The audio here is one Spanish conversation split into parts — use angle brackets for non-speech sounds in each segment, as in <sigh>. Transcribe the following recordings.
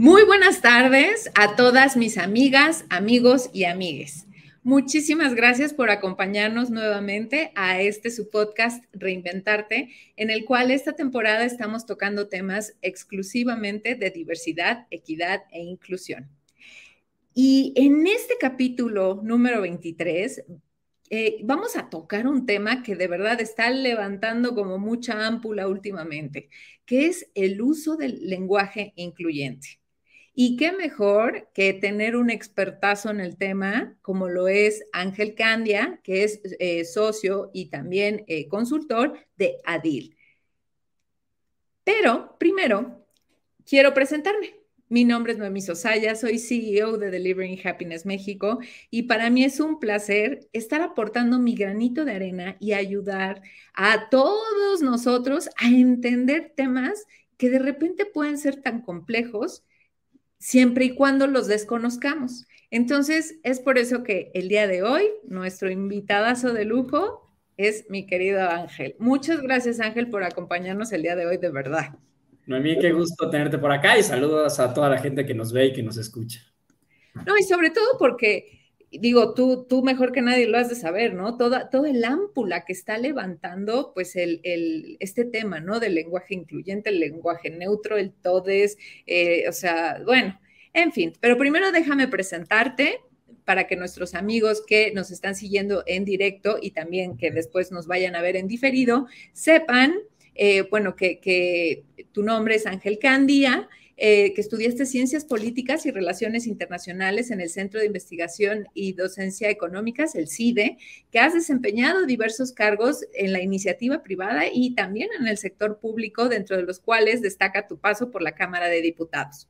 Muy buenas tardes a todas mis amigas, amigos y amigues. Muchísimas gracias por acompañarnos nuevamente a este su podcast Reinventarte, en el cual esta temporada estamos tocando temas exclusivamente de diversidad, equidad e inclusión. Y en este capítulo número 23 eh, vamos a tocar un tema que de verdad está levantando como mucha ámpula últimamente, que es el uso del lenguaje incluyente. Y qué mejor que tener un expertazo en el tema, como lo es Ángel Candia, que es eh, socio y también eh, consultor de ADIL. Pero primero, quiero presentarme. Mi nombre es Noemí Sosaya, soy CEO de Delivering Happiness México y para mí es un placer estar aportando mi granito de arena y ayudar a todos nosotros a entender temas que de repente pueden ser tan complejos siempre y cuando los desconozcamos. Entonces, es por eso que el día de hoy, nuestro invitadazo de lujo es mi querido Ángel. Muchas gracias, Ángel, por acompañarnos el día de hoy, de verdad. Noemí, qué gusto tenerte por acá y saludos a toda la gente que nos ve y que nos escucha. No, y sobre todo porque digo, tú, tú mejor que nadie lo has de saber, ¿no? Toda, todo el ámpula que está levantando, pues, el, este tema, ¿no? Del lenguaje incluyente, el lenguaje neutro, el todes, eh, o sea, bueno, en fin, pero primero déjame presentarte para que nuestros amigos que nos están siguiendo en directo y también que después nos vayan a ver en diferido, sepan, eh, bueno, que, que tu nombre es Ángel Candía, eh, que estudiaste Ciencias Políticas y Relaciones Internacionales en el Centro de Investigación y Docencia Económicas, el CIDE, que has desempeñado diversos cargos en la iniciativa privada y también en el sector público, dentro de los cuales destaca tu paso por la Cámara de Diputados.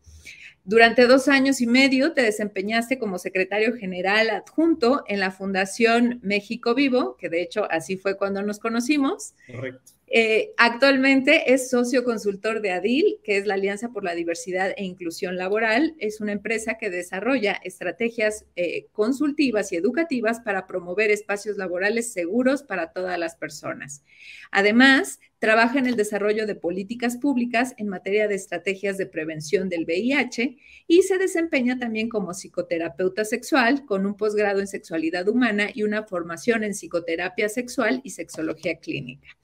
Durante dos años y medio te desempeñaste como secretario general adjunto en la Fundación México Vivo, que de hecho así fue cuando nos conocimos. Correcto. Eh, actualmente es socio consultor de ADIL, que es la Alianza por la Diversidad e Inclusión Laboral. Es una empresa que desarrolla estrategias eh, consultivas y educativas para promover espacios laborales seguros para todas las personas. Además, trabaja en el desarrollo de políticas públicas en materia de estrategias de prevención del VIH y se desempeña también como psicoterapeuta sexual con un posgrado en sexualidad humana y una formación en psicoterapia sexual y sexología clínica.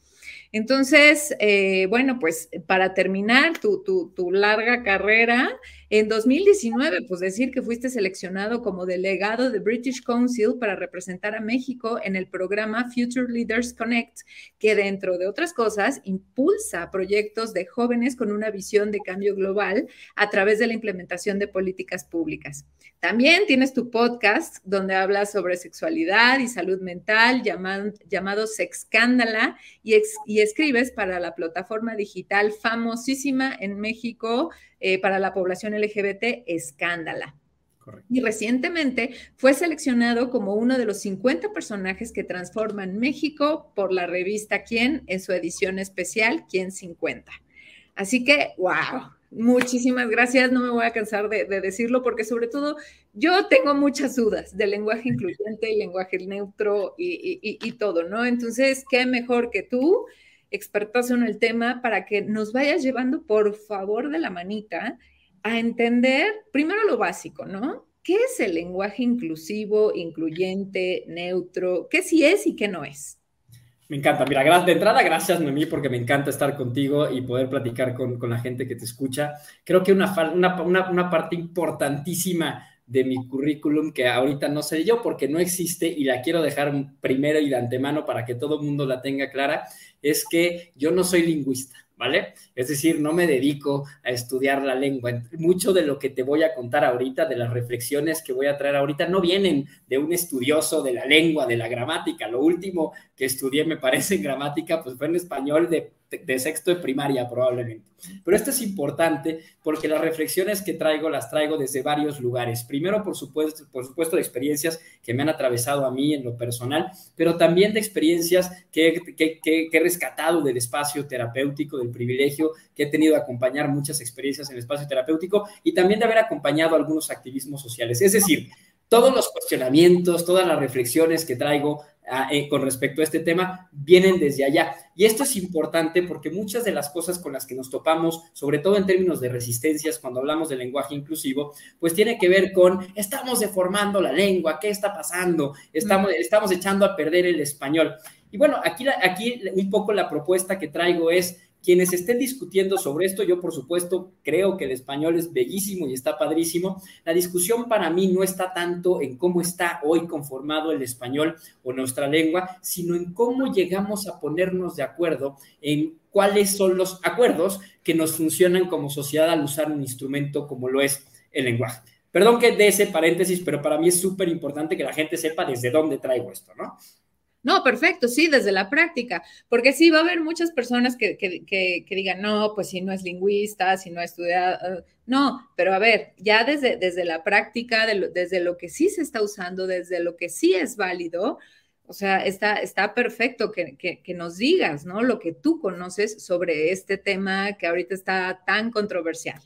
Entonces, eh, bueno, pues para terminar tu, tu, larga carrera, en 2019, pues decir que fuiste seleccionado como delegado de British Council para representar a México en el programa Future Leaders Connect, que dentro de otras cosas impulsa proyectos de jóvenes con una visión de cambio global a través de la implementación de políticas públicas. También tienes tu podcast donde hablas sobre sexualidad y salud mental llamado, llamado Sexcándala y, y escribes para la plataforma digital famosísima en México eh, para la población LGBT, Escándala. Y recientemente fue seleccionado como uno de los 50 personajes que transforman México por la revista Quién en su edición especial Quién 50. Así que, wow, muchísimas gracias. No me voy a cansar de, decirlo porque sobre todo yo tengo muchas dudas del lenguaje incluyente, el lenguaje neutro y, y todo, ¿no? Entonces, ¿qué mejor que tú? Expertazo en el tema para que nos vayas llevando, por favor, de la manita a entender primero lo básico, ¿no? ¿Qué es el lenguaje inclusivo, incluyente, neutro? ¿Qué sí es y qué no es? Me encanta. Mira, de entrada, gracias, Noemí, porque me encanta estar contigo y poder platicar con, la gente que te escucha. Creo que una, una parte importantísima de mi currículum que ahorita no sé yo porque no existe y la quiero dejar primero y de antemano para que todo el mundo la tenga clara, es que yo no soy lingüista. ¿vale? Es decir, no me dedico a estudiar la lengua. Mucho de lo que te voy a contar ahorita, de las reflexiones que voy a traer ahorita, no vienen de un estudioso de la lengua, de la gramática. Lo último que estudié, me parece, en gramática, pues fue en español de de sexto de primaria probablemente. Pero esto es importante porque las reflexiones que traigo las traigo desde varios lugares. Primero, por supuesto, por supuesto, de experiencias que me han atravesado a mí en lo personal, pero también de experiencias que, que, he rescatado del espacio terapéutico, del privilegio que he tenido de acompañar muchas experiencias en el espacio terapéutico y también de haber acompañado algunos activismos sociales. Es decir, todos los cuestionamientos, todas las reflexiones que traigo eh, con respecto a este tema vienen desde allá. Y esto es importante porque muchas de las cosas con las que nos topamos, sobre todo en términos de resistencias, cuando hablamos de lenguaje inclusivo, pues tiene que ver con estamos deformando la lengua, ¿qué está pasando? Estamos, estamos echando a perder el español. Y bueno, aquí, aquí un poco la propuesta que traigo es quienes estén discutiendo sobre esto, yo por supuesto creo que el español es bellísimo y está padrísimo. La discusión para mí no está tanto en cómo está hoy conformado el español o nuestra lengua, sino en cómo llegamos a ponernos de acuerdo en cuáles son los acuerdos que nos funcionan como sociedad al usar un instrumento como lo es el lenguaje. Perdón que dé ese paréntesis, pero para mí es súper importante que la gente sepa desde dónde traigo esto, ¿no? No, perfecto, sí, desde la práctica, porque sí va a haber muchas personas que, digan, no, pues si no es lingüista, si no ha estudiado, no, pero a ver, ya desde, desde la práctica, desde lo que sí se está usando, desde lo que sí es válido, o sea, está, está perfecto que, que, nos digas, ¿no? Lo que tú conoces sobre este tema que ahorita está tan controversial.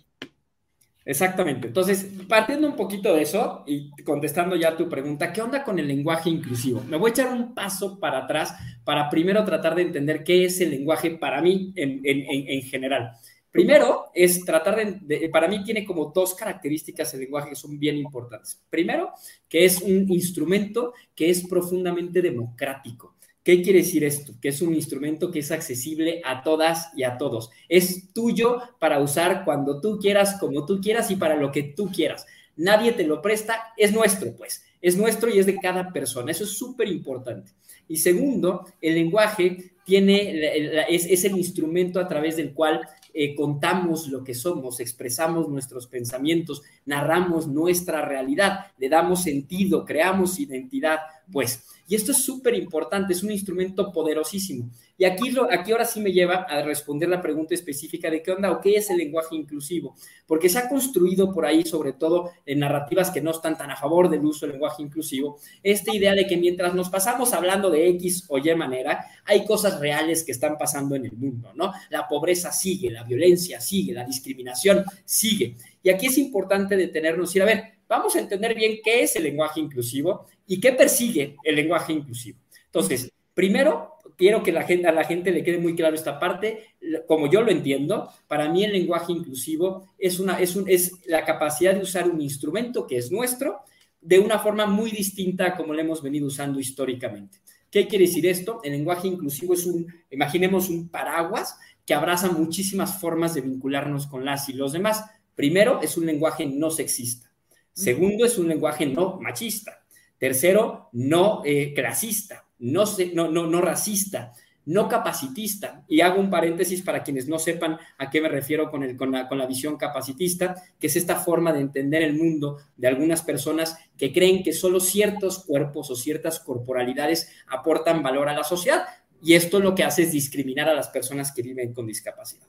Exactamente. Entonces, partiendo un poquito de eso y contestando ya tu pregunta, ¿qué onda con el lenguaje inclusivo? Me voy a echar un paso para atrás para primero tratar de entender qué es el lenguaje para mí en, general. Primero es tratar de, para mí tiene como dos características el lenguaje que son bien importantes. Primero, que es un instrumento que es profundamente democrático. ¿Qué quiere decir esto? Que es un instrumento que es accesible a todas y a todos. Es tuyo para usar cuando tú quieras, como tú quieras y para lo que tú quieras. Nadie te lo presta, es nuestro, pues. Es nuestro y es de cada persona. Eso es súper importante. Y segundo, el lenguaje tiene, es, el instrumento a través del cual eh, contamos lo que somos, expresamos nuestros pensamientos, narramos nuestra realidad, le damos sentido, creamos identidad, pues. Y esto es súper importante, es un instrumento poderosísimo. Y aquí, aquí ahora sí me lleva a responder la pregunta específica de qué onda o qué es el lenguaje inclusivo, porque se ha construido por ahí, sobre todo en narrativas que no están tan a favor del uso del lenguaje inclusivo, esta idea de que mientras nos pasamos hablando de X o Y manera, hay cosas reales que están pasando en el mundo, ¿no? La pobreza sigue, la violencia sigue, la discriminación sigue. Y aquí es importante detenernos y ir a ver, vamos a entender bien qué es el lenguaje inclusivo y qué persigue el lenguaje inclusivo. Entonces, primero, quiero que la gente, a la gente le quede muy claro esta parte, como yo lo entiendo, para mí el lenguaje inclusivo es, una, es, un, es la capacidad de usar un instrumento que es nuestro de una forma muy distinta como lo hemos venido usando históricamente. ¿Qué quiere decir esto? El lenguaje inclusivo es un, imaginemos un paraguas que abraza muchísimas formas de vincularnos con las y los demás. Primero, es un lenguaje no sexista. Segundo, es un lenguaje no machista. Tercero, no eh, clasista, no, no, no, no racista, no capacitista. Y hago un paréntesis para quienes no sepan a qué me refiero con, el, con, la, con la visión capacitista, que es esta forma de entender el mundo de algunas personas que creen que solo ciertos cuerpos o ciertas corporalidades aportan valor a la sociedad. Y esto lo que hace es discriminar a las personas que viven con discapacidad.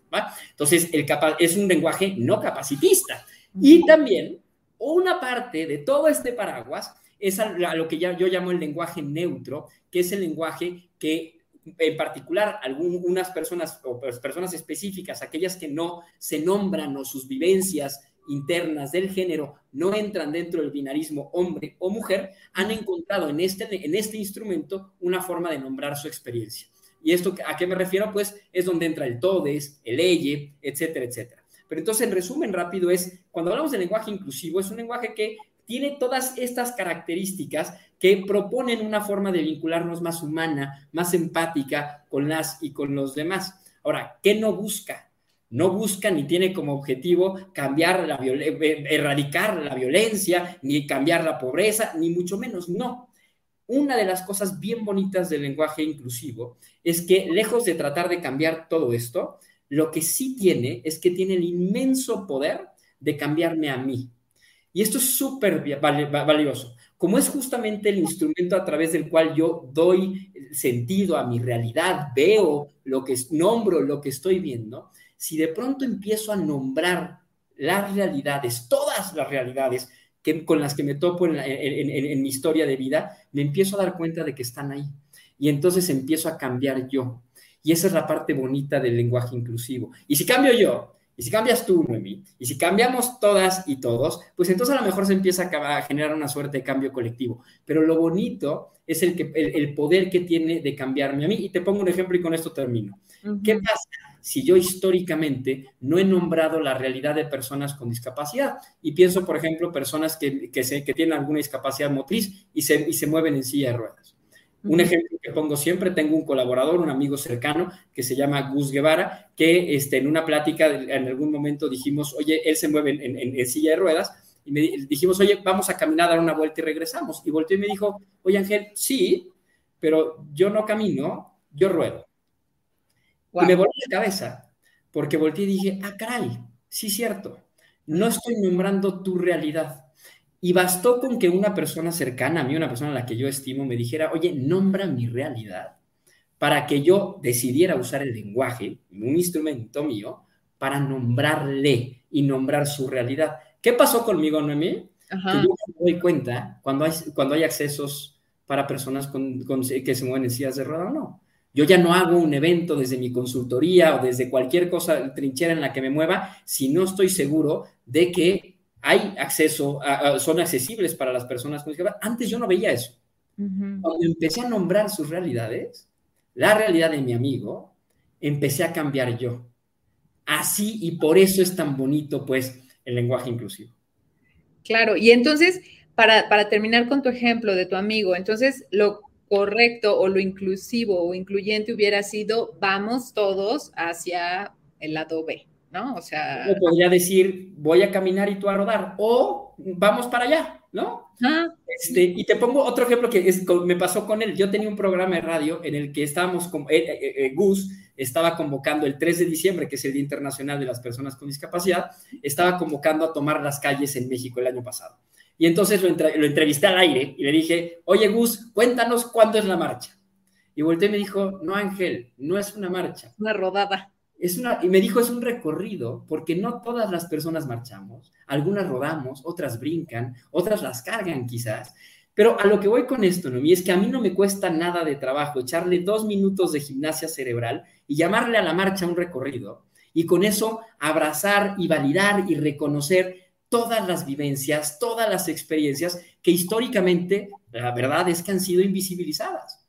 Entonces, el es un lenguaje no capacitista. Y también una parte de todo este paraguas es a, lo que yo llamo el lenguaje neutro, que es el lenguaje que en particular algunas personas o personas específicas, aquellas que no se nombran o sus vivencias internas del género no entran dentro del binarismo hombre o mujer, han encontrado en este, en este instrumento una forma de nombrar su experiencia. ¿Y esto a qué me refiero? Pues es donde entra el todes, el elle, etcétera, etcétera. Pero entonces, en resumen rápido, es cuando hablamos de lenguaje inclusivo, es un lenguaje que tiene todas estas características que proponen una forma de vincularnos más humana, más empática con las y con los demás. Ahora, ¿qué no busca? No busca ni tiene como objetivo cambiar la eh, erradicar la violencia, ni cambiar la pobreza, ni mucho menos, no. Una de las cosas bien bonitas del lenguaje inclusivo es que lejos de tratar de cambiar todo esto, lo que sí tiene es que tiene el inmenso poder de cambiarme a mí. Y esto es súper valioso. Como es justamente el instrumento a través del cual yo doy sentido a mi realidad, veo lo que nombro, lo que estoy viendo, si de pronto empiezo a nombrar las realidades, todas las realidades que, con las que me topo en mi historia de vida, me empiezo a dar cuenta de que están ahí. Y entonces empiezo a cambiar yo. Y esa es la parte bonita del lenguaje inclusivo. Y si cambio yo, Y si cambias tú, Noemí, y si cambiamos todas y todos, pues entonces a lo mejor se empieza a generar una suerte de cambio colectivo. Pero lo bonito es el, que, el, poder que tiene de cambiarme a mí. Y te pongo un ejemplo y con esto termino. ¿Qué pasa si yo históricamente no he nombrado la realidad de personas con discapacidad? Y pienso, por ejemplo, personas que, que, que tienen alguna discapacidad motriz y se, y se mueven en silla de ruedas. Un ejemplo que pongo siempre, tengo un colaborador, un amigo cercano que se llama Gus Guevara, que este, en una plática en algún momento dijimos, oye, él se mueve en, silla de ruedas, y me dijimos, oye, vamos a caminar, a dar una vuelta y regresamos. Y volteó y me dijo, oye Ángel, sí, pero yo no camino, yo ruedo. Y me volví la cabeza, porque volteé y dije, ah, caray, sí, cierto, no estoy nombrando tu realidad y bastó con que una persona cercana a mí, una persona a la que yo estimo, me dijera, oye, nombra mi realidad, para que yo decidiera usar el lenguaje, un instrumento mío, para nombrarle y nombrar su realidad. ¿Qué pasó conmigo, Noemí? Que yo me doy cuenta cuando hay, cuando hay accesos para personas con, que se mueven en sillas de ruedas o no. Yo ya no hago un evento desde mi consultoría o desde cualquier cosa, trinchera en la que me mueva, si no estoy seguro de que hay acceso, son accesibles para las personas con discapacidad. Antes yo no veía eso. Cuando empecé a nombrar sus realidades, la realidad de mi amigo, empecé a cambiar yo. Así y por eso es tan bonito, pues, el lenguaje inclusivo. Claro, y entonces, para, para terminar con tu ejemplo de tu amigo, entonces lo correcto o lo inclusivo o incluyente hubiera sido, vamos todos hacia el lado B. ¿no? O sea... podría decir, voy a caminar y tú a rodar, o vamos para allá, ¿no? Este, y te pongo otro ejemplo que me pasó con él. Yo tenía un programa de radio en el que estábamos, con, eh, eh, eh, Gus estaba convocando el 3 de diciembre, que es el Día Internacional de las Personas con Discapacidad, estaba convocando a tomar las calles en México el año pasado. Y entonces lo, lo entrevisté al aire y le dije, oye Gus, cuéntanos cuándo es la marcha. Y volteé y me dijo, no Ángel, no es una marcha. Una rodada una, y me dijo, es un recorrido, porque no todas las personas marchamos, algunas rodamos, otras brincan, otras las cargan quizás, pero a lo que voy con esto, Noemí, es que a mí no me cuesta nada de trabajo echarle dos minutos de gimnasia cerebral y llamarle a la marcha un recorrido, y con eso abrazar y validar y reconocer todas las vivencias, todas las experiencias que históricamente, la verdad es que han sido invisibilizadas.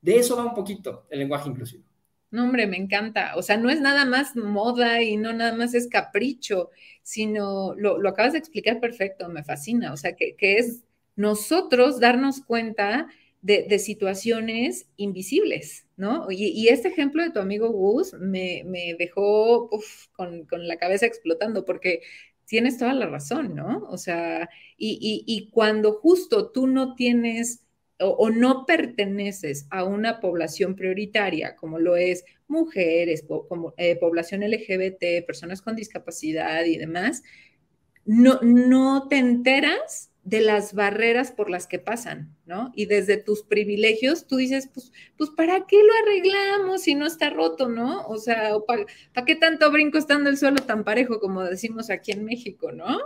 De eso va un poquito el lenguaje inclusivo. No, hombre, me encanta. O sea, no es nada más moda y no nada más es capricho, sino lo, acabas de explicar perfecto, me fascina. O sea, que, es nosotros darnos cuenta de, situaciones invisibles, ¿no? Y, este ejemplo de tu amigo Gus me, dejó con, la cabeza explotando porque tienes toda la razón, ¿no? O sea, y, y cuando justo tú no tienes o, no perteneces a una población prioritaria, como lo es mujeres, como, eh, población LGBT, personas con discapacidad y demás, no, no te enteras de las barreras por las que pasan, ¿no? Y desde tus privilegios, tú dices, pues, pues ¿para qué lo arreglamos si no está roto, ¿no? O sea, ¿para qué tanto brinco estando el suelo tan parejo como decimos aquí en México, ¿no?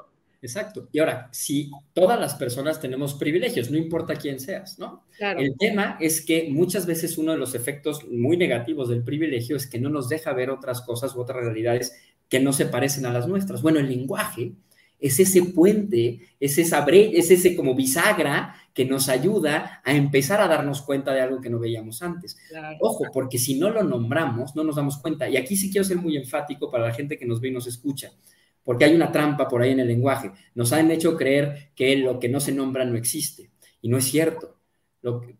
Exacto. Y ahora, si todas las personas tenemos privilegios, no importa quién seas, ¿no? El tema es que muchas veces uno de los efectos muy negativos del privilegio es que no nos deja ver otras cosas u otras realidades que no se parecen a las nuestras. Bueno, el lenguaje es ese puente, es esa es ese como bisagra que nos ayuda a empezar a darnos cuenta de algo que no veíamos antes. Ojo, porque si no lo nombramos, no nos damos cuenta. Y aquí sí quiero ser muy enfático para la gente que nos ve y nos escucha porque hay una trampa por ahí en el lenguaje. Nos han hecho creer que lo que no se nombra no existe, y no es cierto,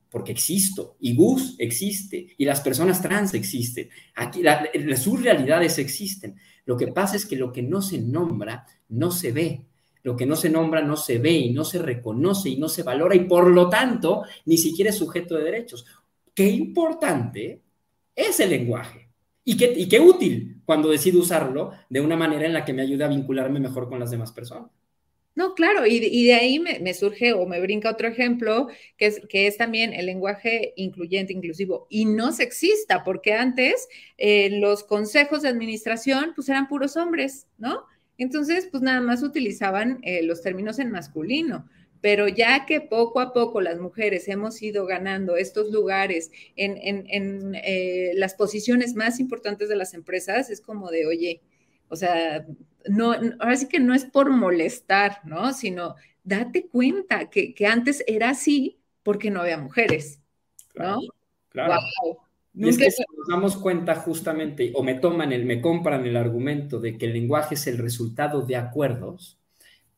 porque existo, y Gus existe, y las personas trans existen, aquí sus realidades existen. Lo que pasa es que lo que no se nombra no se ve. Lo que no se nombra no se ve y no se reconoce y no se valora y por lo tanto ni siquiera es sujeto de derechos. Qué importante es el lenguaje. Y qué, útil cuando decido usarlo de una manera en la que me ayude a vincularme mejor con las demás personas. No, claro, y, de ahí me, surge o me brinca otro ejemplo, que es, que es también el lenguaje incluyente, inclusivo y no sexista, porque antes eh, los consejos de administración pues eran puros hombres, ¿no? Entonces, pues nada más utilizaban eh, los términos en masculino pero ya que poco a poco las mujeres hemos ido ganando estos lugares en, eh, las posiciones más importantes de las empresas, es como de, oye, O sea, no, ahora sí que no es por molestar, ¿no? Sino date cuenta que, antes era así porque no había mujeres, ¿no? Claro. Y es que si nos damos cuenta justamente, o me toman el, me compran el argumento de que el lenguaje es el resultado de acuerdos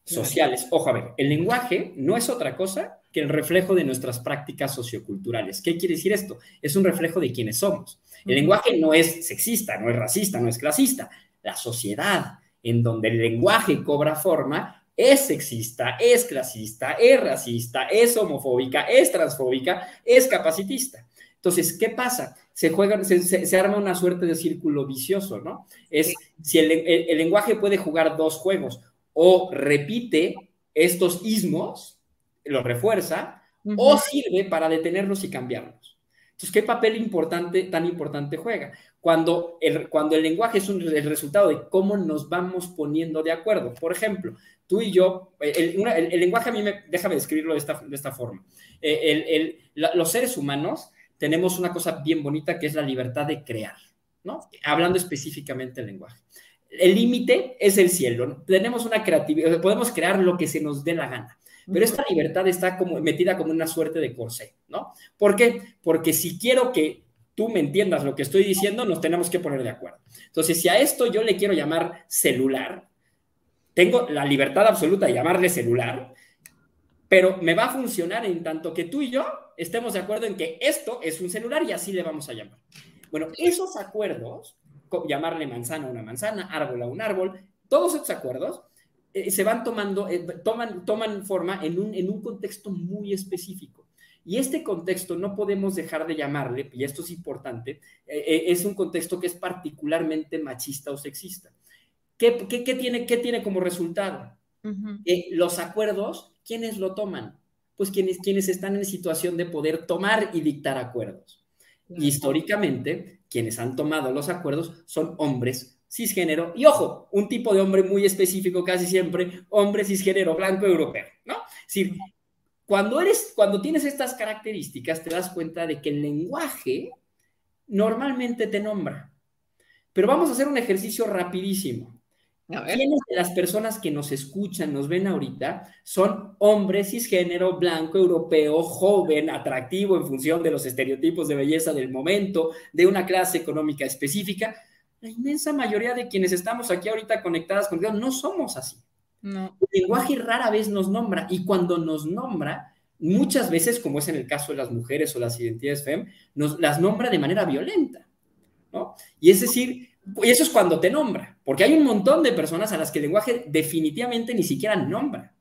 sociales. Ojo, a ver, el lenguaje no es otra cosa que el reflejo de nuestras prácticas socioculturales. ¿Qué quiere decir esto? Es un reflejo de quiénes somos. El lenguaje no es sexista, no es racista, no es clasista. La sociedad en donde el lenguaje cobra forma es sexista, es clasista, es racista, es homofóbica, es transfóbica, es capacitista. Entonces, ¿qué pasa? Se juega, se, arma una suerte de círculo vicioso, ¿no? Es si el, lenguaje puede jugar dos juegos, o repite estos ismos, los refuerza, o sirve para detenerlos y cambiarlos. Entonces, ¿qué papel importante, tan importante juega? Cuando el, cuando el lenguaje es el resultado de cómo nos vamos poniendo de acuerdo. Por ejemplo, tú y yo, el, lenguaje a mí me, déjame describirlo de esta, de esta forma. Eh, los seres humanos tenemos una cosa bien bonita que es la libertad de crear, ¿no? Hablando específicamente del lenguaje. El límite es el cielo. Tenemos una creatividad, podemos crear lo que se nos dé la gana. Pero esta libertad está como metida como una suerte de corsé, ¿no? ¿Por qué? Porque si quiero que tú me entiendas lo que estoy diciendo, nos tenemos que poner de acuerdo. Entonces, si a esto yo le quiero llamar celular, tengo la libertad absoluta de llamarle celular, pero me va a funcionar en tanto que tú y yo estemos de acuerdo en que esto es un celular y así le vamos a llamar. Bueno, esos acuerdos, llamarle manzana a una manzana, árbol a un árbol, todos esos acuerdos eh, se van tomando, eh, toman, toman forma en un, en un contexto muy específico. Y este contexto no podemos dejar de llamarle, y esto es importante, eh, es un contexto que es particularmente machista o sexista. ¿Qué, qué, qué tiene, qué tiene como resultado? los acuerdos ¿quiénes lo toman? Pues quienes, quienes están en situación de poder tomar y dictar acuerdos. Históricamente, quienes han tomado los acuerdos son hombres cisgénero y ojo, un tipo de hombre muy específico casi siempre, hombre cisgénero blanco europeo, ¿no? Es decir, cuando eres, cuando tienes estas características, te das cuenta de que el lenguaje normalmente te nombra. Pero vamos a hacer un ejercicio rapidísimo. ¿Quiénes de las personas que nos escuchan, nos ven ahorita, son hombres cisgénero, blanco, europeo, joven, atractivo en función de los estereotipos de belleza del momento, de una clase económica específica? La inmensa mayoría de quienes estamos aquí ahorita conectadas con Dios no somos así. No. El lenguaje rara vez nos nombra y cuando nos nombra, muchas veces, como es en el caso de las mujeres o las identidades FEM, nos las nombra de manera violenta. ¿no? Y es decir, y eso es cuando te nombra, porque hay un montón de personas a las que el lenguaje definitivamente ni siquiera nombra.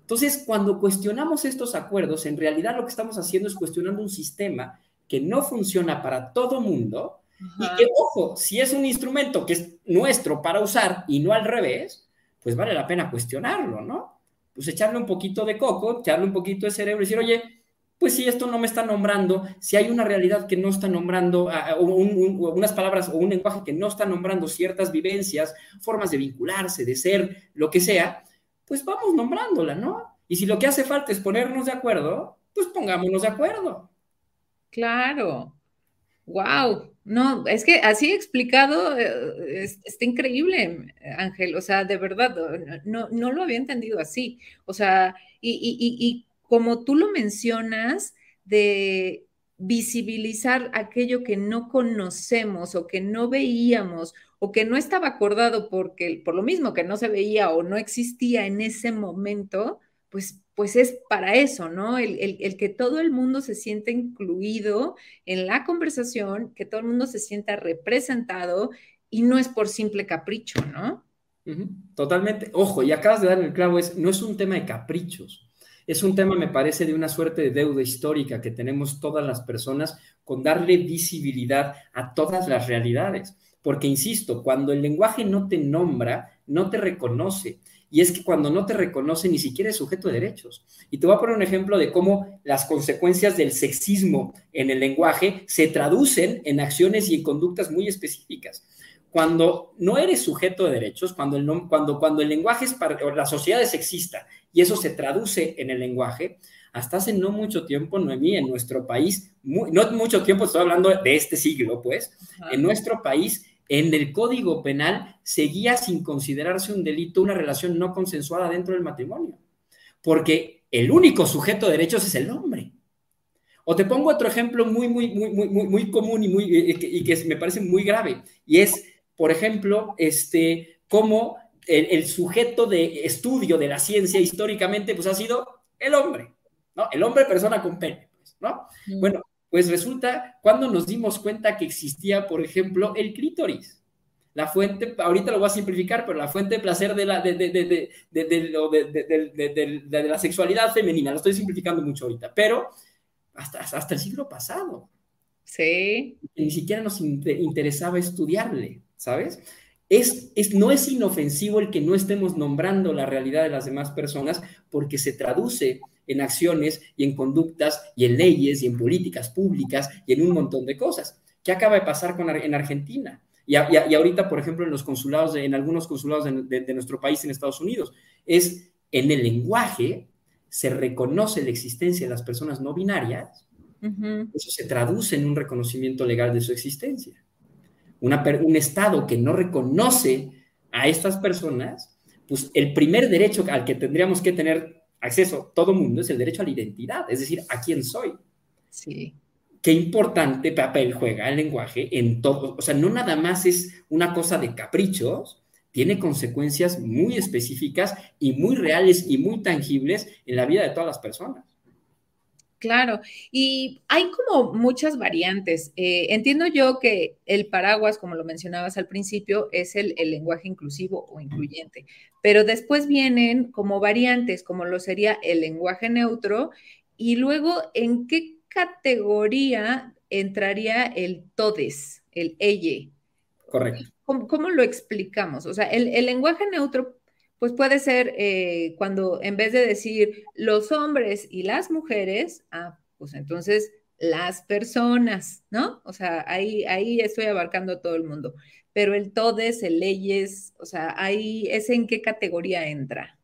Entonces, cuando cuestionamos estos acuerdos, en realidad lo que estamos haciendo es cuestionando un sistema que no funciona para todo mundo y que, ojo, si es un instrumento que es nuestro para usar y no al revés, pues vale la pena cuestionarlo, ¿no? Pues echarle un poquito de coco, echarle un poquito de cerebro y decir, oye, pues si esto no me está nombrando, si hay una realidad que no está nombrando, unas palabras o un lenguaje que no está nombrando ciertas vivencias, formas de vincularse, de ser, lo que sea, pues vamos nombrándola, ¿no? Y si lo que hace falta es ponernos de acuerdo, pues pongámonos de acuerdo. Claro. Wow. No, es que así explicado eh, está increíble, Ángel. O sea, de verdad, no, no lo había entendido así. O sea, y, y como tú lo mencionas, de visibilizar aquello que no conocemos o que no veíamos o que no estaba acordado porque por lo mismo que no se veía o no existía en ese momento, pues, pues es para eso, ¿no? El, el, que todo el mundo se sienta incluido en la conversación, que todo el mundo se sienta representado y no es por simple capricho, ¿no? Totalmente. Ojo, y acabas de dar el clavo, es, no es un tema de caprichos es un tema, me parece, de una suerte de deuda histórica que tenemos todas las personas con darle visibilidad a todas las realidades. Porque, insisto, cuando el lenguaje no te nombra, no te reconoce. Y es que cuando no te reconoce, ni siquiera es sujeto de derechos. Y te voy a poner un ejemplo de cómo las consecuencias del sexismo en el lenguaje se traducen en acciones y en conductas muy específicas. Cuando no eres sujeto de derechos, cuando el, cuando, cuando el lenguaje es para, la sociedad es sexista y eso se traduce en el lenguaje, hasta hace no mucho tiempo, Noemí, en nuestro país, no mucho tiempo, estoy hablando de este siglo, pues, en nuestro país, en el Código Penal seguía sin considerarse un delito una relación no consensuada dentro del matrimonio, porque el único sujeto de derechos es el hombre. O te pongo otro ejemplo muy, muy, muy, muy, muy común y, muy, eh, y que me parece muy grave, y es, por ejemplo, este, cómo el, sujeto de estudio de la ciencia históricamente pues ha sido el hombre, ¿no? El hombre persona con pene, pues, ¿no? Mm. Bueno, pues resulta cuando nos dimos cuenta que existía, por ejemplo, el clítoris. La fuente, ahorita lo voy a simplificar, pero la fuente de placer de la, de, de, de, la sexualidad femenina, lo estoy simplificando mucho ahorita, pero hasta, hasta el siglo pasado. Sí. Ni siquiera nos interesaba estudiarle, ¿sabes? Es, es, no es inofensivo el que no estemos nombrando la realidad de las demás personas porque se traduce en acciones y en conductas y en leyes y en políticas públicas y en un montón de cosas. ¿Qué acaba de pasar con, en Argentina? Y, y, ahorita, por ejemplo, en los consulados, en algunos consulados de, nuestro país en Estados Unidos, es en el lenguaje se reconoce la existencia de las personas no binarias, eso se traduce en un reconocimiento legal de su existencia. Una, un Estado que no reconoce a estas personas, pues el primer derecho al que tendríamos que tener acceso todo mundo es el derecho a la identidad, es decir, a quién soy. Sí. Qué importante papel juega el lenguaje en todo, o sea, no nada más es una cosa de caprichos, tiene consecuencias muy específicas y muy reales y muy tangibles en la vida de todas las personas. Claro, y hay como muchas variantes. Eh, entiendo yo que el paraguas, como lo mencionabas al principio, es el, lenguaje inclusivo o incluyente, pero después vienen como variantes, como lo sería el lenguaje neutro, y luego, ¿en qué categoría entraría el todes, el elle? Correcto. ¿Cómo, lo explicamos? O sea, el, el lenguaje neutro pues puede ser eh, cuando en vez de decir los hombres y las mujeres, ah, pues entonces las personas, ¿no? O sea, ahí, ahí estoy abarcando a todo el mundo. Pero el todes, el leyes, o sea, ahí es en qué categoría entra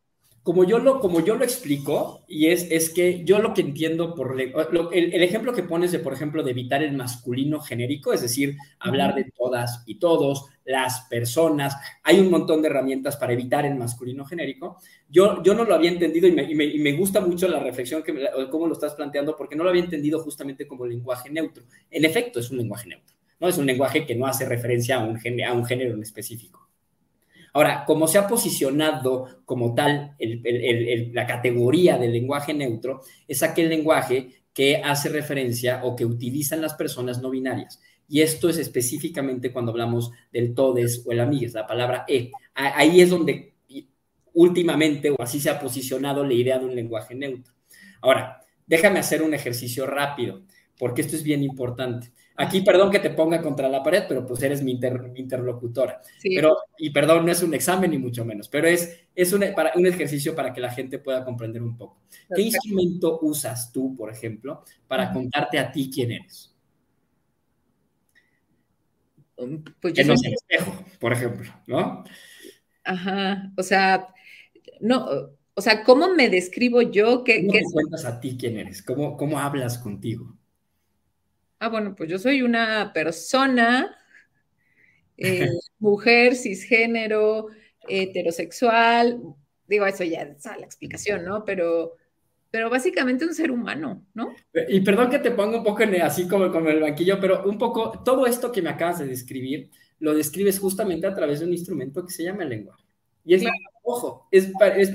como yo lo, como yo lo explico, y es, es que yo lo que entiendo por el, ejemplo que pones de, por ejemplo, de evitar el masculino genérico, es decir, hablar de todas y todos, las personas, hay un montón de herramientas para evitar el masculino genérico. Yo, yo no lo había entendido y me, y me, gusta mucho la reflexión, que cómo lo estás planteando, porque no lo había entendido justamente como lenguaje neutro. En efecto, es un lenguaje neutro, ¿no? Es un lenguaje que no hace referencia a un, a un género en específico. Ahora, como se ha posicionado como tal la categoría del lenguaje neutro, es aquel lenguaje que hace referencia o que utilizan las personas no binarias. Y esto es específicamente cuando hablamos del todes o el amigues, la palabra e. Ahí es donde últimamente o así se ha posicionado la idea de un lenguaje neutro. Ahora, déjame hacer un ejercicio rápido, porque esto es bien importante. Aquí, perdón que te ponga contra la pared, pero pues eres mi, interlocutora. Pero, y perdón, no es un examen ni mucho menos, pero es, es un, para, un ejercicio para que la gente pueda comprender un poco. ¿Qué instrumento usas tú, por ejemplo, para contarte a ti quién eres? Um, pues yo soy... espejo, por ejemplo, ¿no? Ajá, o sea, no, o sea, ¿cómo me describo yo? ¿Qué, ¿Cómo te cuentas a ti quién eres? ¿Cómo, ¿Cómo hablas contigo? Ah, bueno, pues yo soy una persona, eh, <laughs> mujer, cisgénero, heterosexual, digo, eso ya es la explicación, ¿no? Pero, pero básicamente un ser humano, ¿no? Y perdón que te ponga un poco así como, como el banquillo, pero un poco, todo esto que me acabas de describir, lo describes justamente a través de un instrumento que se llama el lenguaje. Y es, ojo, es,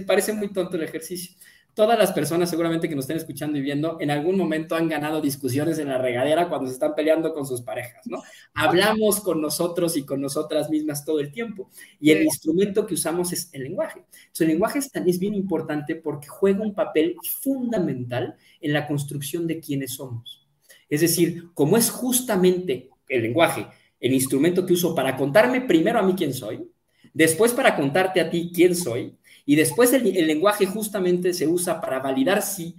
parece muy tonto el ejercicio, todas las personas seguramente que nos estén escuchando y viendo en algún momento han ganado discusiones en la regadera cuando se están peleando con sus parejas, ¿no? Hablamos con nosotros y con nosotras mismas todo el tiempo y el instrumento que usamos es el lenguaje. el lenguaje es, es bien importante porque juega un papel fundamental en la construcción de quiénes somos. Es decir, como es justamente el lenguaje el instrumento que uso para contarme primero a mí quién soy, después para contarte a ti quién soy, y después el, lenguaje justamente se usa para validar si,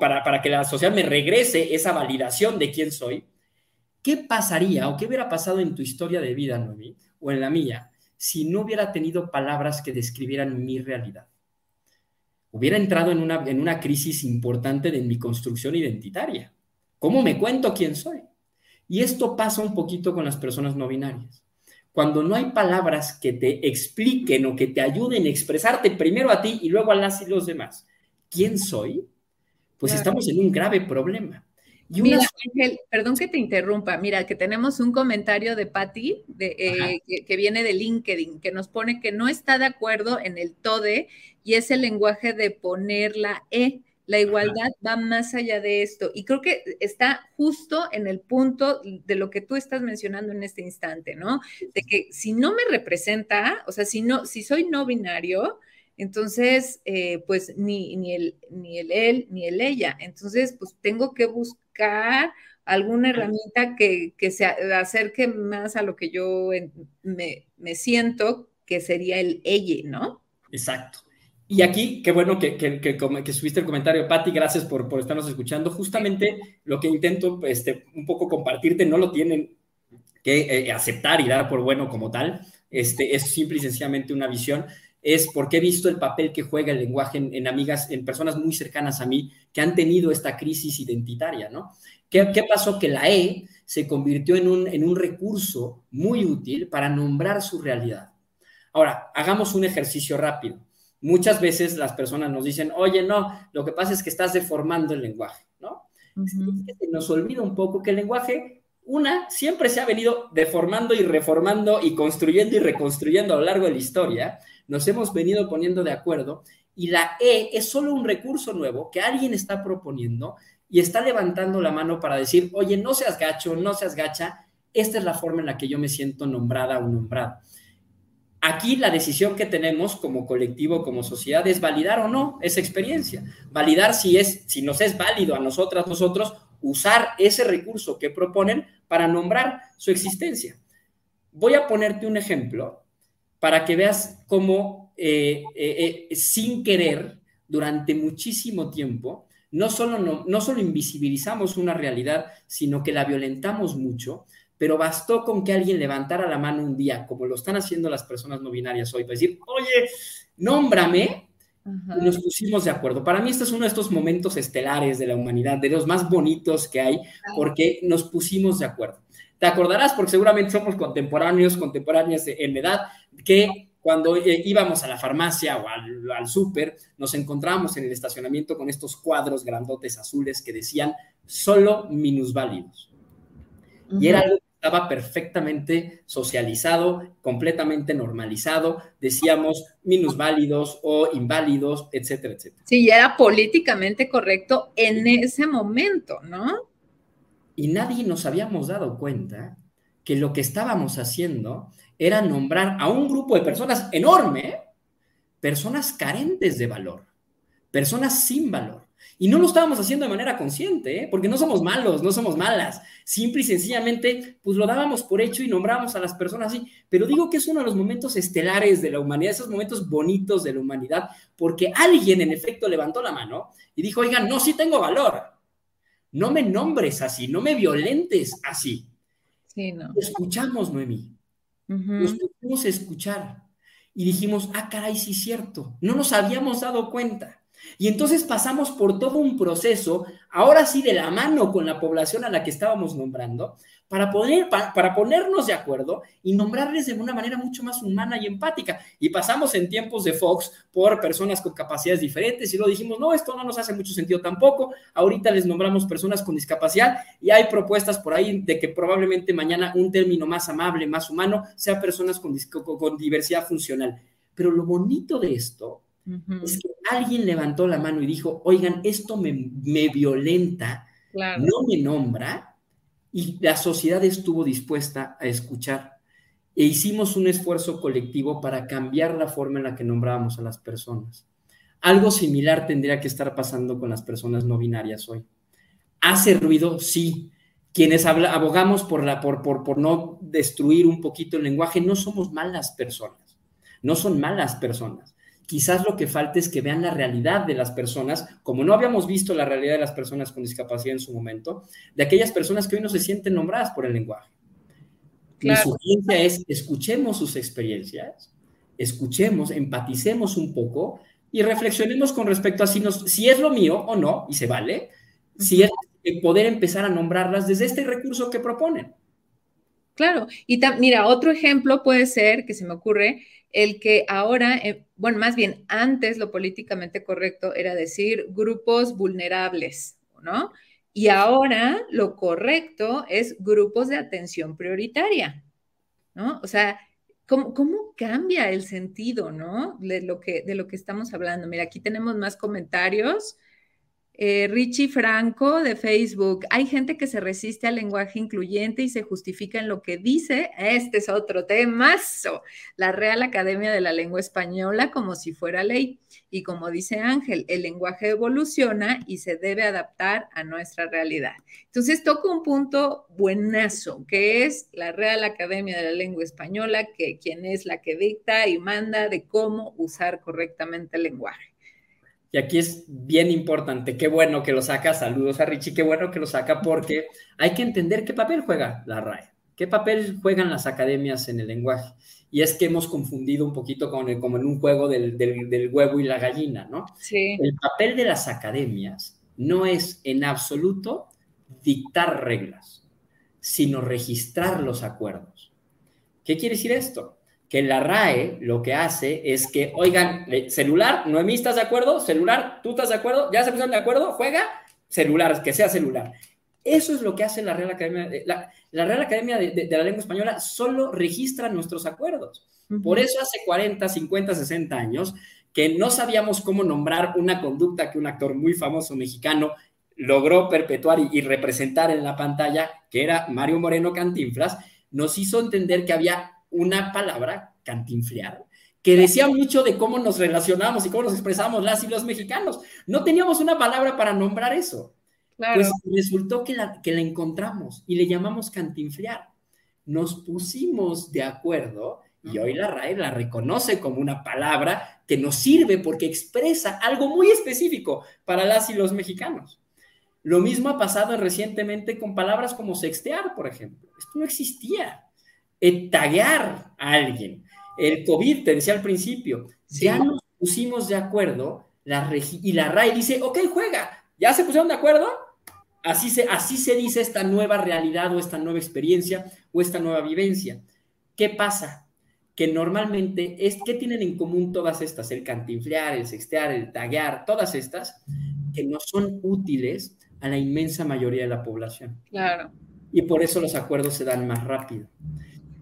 para, para que la sociedad me regrese esa validación de quién soy. ¿Qué pasaría o qué hubiera pasado en tu historia de vida, Noemí, o en la mía, si no hubiera tenido palabras que describieran mi realidad? Hubiera entrado en una, en una crisis importante de mi construcción identitaria. ¿Cómo me cuento quién soy? Y esto pasa un poquito con las personas no binarias. Cuando no hay palabras que te expliquen o que te ayuden a expresarte primero a ti y luego a las y los demás, ¿quién soy? Pues estamos en un grave problema. Mira, Ángel, perdón que te interrumpa. Mira, que tenemos un comentario de Patti eh, que, viene de LinkedIn, que nos pone que no está de acuerdo en el TODE y es el lenguaje de poner la E. La igualdad va más allá de esto y creo que está justo en el punto de lo que tú estás mencionando en este instante, ¿no? De que si no me representa, o sea, si no, si soy no binario, entonces, eh, pues ni, ni, el, ni el él ni el ella. Entonces, pues tengo que buscar alguna herramienta que, se acerque más a lo que yo me, siento que sería el ella, ¿no? Exacto. Y aquí, qué bueno que, que, subiste el comentario, Patti, gracias por, por, estarnos escuchando. Justamente lo que intento este, un poco compartirte, no lo tienen que eh, aceptar y dar por bueno como tal, este, es simple y sencillamente una visión es porque he visto el papel que juega el lenguaje en, amigas, en personas muy cercanas a mí que han tenido esta crisis identitaria, ¿no? ¿Qué, pasó? Que la E se convirtió en un, en un recurso muy útil para nombrar su realidad. Ahora, hagamos un ejercicio rápido. Muchas veces las personas nos dicen, oye, no, lo que pasa es que estás deformando el lenguaje, ¿no? nos olvida un poco que el lenguaje, una, siempre se ha venido deformando y reformando y construyendo y reconstruyendo a lo largo de la historia, nos hemos venido poniendo de acuerdo y la E es solo un recurso nuevo que alguien está proponiendo y está levantando la mano para decir, oye, no seas gacho, no seas gacha, esta es la forma en la que yo me siento nombrada o nombrado. Aquí la decisión que tenemos como colectivo, como sociedad, es validar o no esa experiencia, validar si, es, si nos es válido a nosotras, nosotros, usar ese recurso que proponen para nombrar su existencia. Voy a ponerte un ejemplo para que veas cómo eh, eh, eh, sin querer, durante muchísimo tiempo, no solo, no, no solo invisibilizamos una realidad, sino que la violentamos mucho, pero bastó con que alguien levantara la mano un día, como lo están haciendo las personas no binarias hoy, para decir, oye, nómbrame, y nos pusimos de acuerdo. Para mí este es uno de estos momentos estelares de la humanidad, de los más bonitos que hay, porque nos pusimos de acuerdo. Te acordarás, porque seguramente somos contemporáneos, contemporáneas en edad, que cuando íbamos a la farmacia o al, súper, nos encontrábamos en el estacionamiento con estos cuadros grandotes azules que decían solo minusválidos. Y era algo estaba perfectamente socializado, completamente normalizado. Decíamos minusválidos o inválidos, etcétera, etcétera. Sí, era políticamente correcto en ese momento, ¿no? Y nadie nos habíamos dado cuenta que lo que estábamos haciendo era nombrar a un grupo de personas enorme, personas carentes de valor, personas sin valor. Y no lo estábamos haciendo de manera consciente, ¿eh? porque no somos malos, no somos malas. Simple y sencillamente, pues lo dábamos por hecho y nombrábamos a las personas así. Pero digo que es uno de los momentos estelares de la humanidad, esos momentos bonitos de la humanidad, porque alguien en efecto levantó la mano y dijo, oigan, no, sí tengo valor. No me nombres así, no me violentes así. Sí, no. Escuchamos, Noemí. Nos pudimos escuchar y dijimos, ah, caray, sí es cierto, no nos habíamos dado cuenta. Y entonces pasamos por todo un proceso, ahora sí de la mano con la población a la que estábamos nombrando, para, poder, para, ponernos de acuerdo y nombrarles de una manera mucho más humana y empática. Y pasamos en tiempos de Fox por personas con capacidades diferentes y lo dijimos, no, esto no nos hace mucho sentido tampoco. Ahorita les nombramos personas con discapacidad y hay propuestas por ahí de que probablemente mañana un término más amable, más humano, sea personas con, con diversidad funcional. Pero lo bonito de esto es que alguien levantó la mano y dijo, oigan, esto me, violenta, no me nombra y la sociedad estuvo dispuesta a escuchar. E hicimos un esfuerzo colectivo para cambiar la forma en la que nombrábamos a las personas. Algo similar tendría que estar pasando con las personas no binarias hoy. ¿Hace ruido? Sí. Quienes abogamos por, la, por, por, por no destruir un poquito el lenguaje, no somos malas personas. No son malas personas quizás lo que falta es que vean la realidad de las personas, como no habíamos visto la realidad de las personas con discapacidad en su momento, de aquellas personas que hoy no se sienten nombradas por el lenguaje. Mi sugerencia es, escuchemos sus experiencias, escuchemos, empaticemos un poco y reflexionemos con respecto a si, nos, si es lo mío o no, y se vale, si es poder empezar a nombrarlas desde este recurso que proponen. Claro, y mira, otro ejemplo puede ser, que se me ocurre, el que ahora, eh, bueno, más bien antes lo políticamente correcto era decir grupos vulnerables, ¿no? Y ahora lo correcto es grupos de atención prioritaria, ¿no? O sea, ¿cómo, cómo cambia el sentido, ¿no? De lo, que, de lo que estamos hablando. Mira, aquí tenemos más comentarios. Eh, Richie Franco de Facebook, hay gente que se resiste al lenguaje incluyente y se justifica en lo que dice. Este es otro temazo. La Real Academia de la Lengua Española como si fuera ley. Y como dice Ángel, el lenguaje evoluciona y se debe adaptar a nuestra realidad. Entonces toca un punto buenazo, que es la Real Academia de la Lengua Española, que quien es la que dicta y manda de cómo usar correctamente el lenguaje. Y aquí es bien importante, qué bueno que lo saca, saludos a Richie, qué bueno que lo saca porque hay que entender qué papel juega la RAE, qué papel juegan las academias en el lenguaje. Y es que hemos confundido un poquito con el, como en un juego del, del, huevo y la gallina, ¿no? Sí. El papel de las academias no es en absoluto dictar reglas, sino registrar los acuerdos. ¿Qué quiere decir esto? Que la RAE lo que hace es que, oigan, celular, Noemí, ¿estás de acuerdo? Celular, ¿tú estás de acuerdo? ¿Ya se pusieron de acuerdo? Juega, celular, que sea celular. Eso es lo que hace la Real Academia, la, la Real Academia de, la Lengua Española, solo registra nuestros acuerdos. Por eso hace 40, 50, 60 años que no sabíamos cómo nombrar una conducta que un actor muy famoso mexicano logró perpetuar y, y representar en la pantalla, que era Mario Moreno Cantinflas, nos hizo entender que había una palabra, cantinflear, que decía mucho de cómo nos relacionamos y cómo nos expresamos las y los mexicanos. No teníamos una palabra para nombrar eso. Pues resultó que la, que la encontramos y le llamamos cantinflear. Nos pusimos de acuerdo y hoy la RAE la reconoce como una palabra que nos sirve porque expresa algo muy específico para las y los mexicanos. Lo mismo ha pasado recientemente con palabras como sextear, por ejemplo. Esto no existía taguear a alguien. El COVID, te decía al principio, ya nos pusimos de acuerdo la y la RAI dice, ok, juega, ¿ya se pusieron de acuerdo? Así se, así se dice esta nueva realidad o esta nueva experiencia o esta nueva vivencia. ¿Qué pasa? Que normalmente, es, ¿qué tienen en común todas estas? El cantinflear, el sextear, el taguear, todas estas, que no son útiles a la inmensa mayoría de la población. Claro. Y por eso los acuerdos se dan más rápido.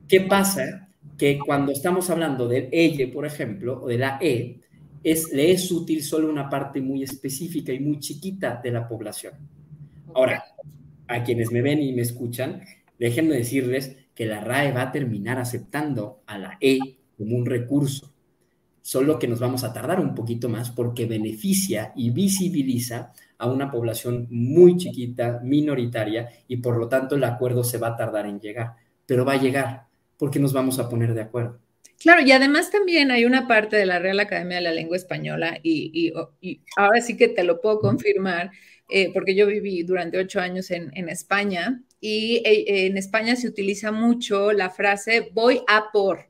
¿Qué pasa? Que cuando estamos hablando del EYE, por ejemplo, o de la E, es, le es útil solo una parte muy específica y muy chiquita de la población. Ahora, a quienes me ven y me escuchan, déjenme decirles que la RAE va a terminar aceptando a la E como un recurso, solo que nos vamos a tardar un poquito más porque beneficia y visibiliza a una población muy chiquita, minoritaria, y por lo tanto el acuerdo se va a tardar en llegar, pero va a llegar porque nos vamos a poner de acuerdo. Claro, y además también hay una parte de la Real Academia de la Lengua Española, y, ahora sí que te lo puedo confirmar, eh, porque yo viví durante ocho años en, España, y eh, en España se utiliza mucho la frase voy a por,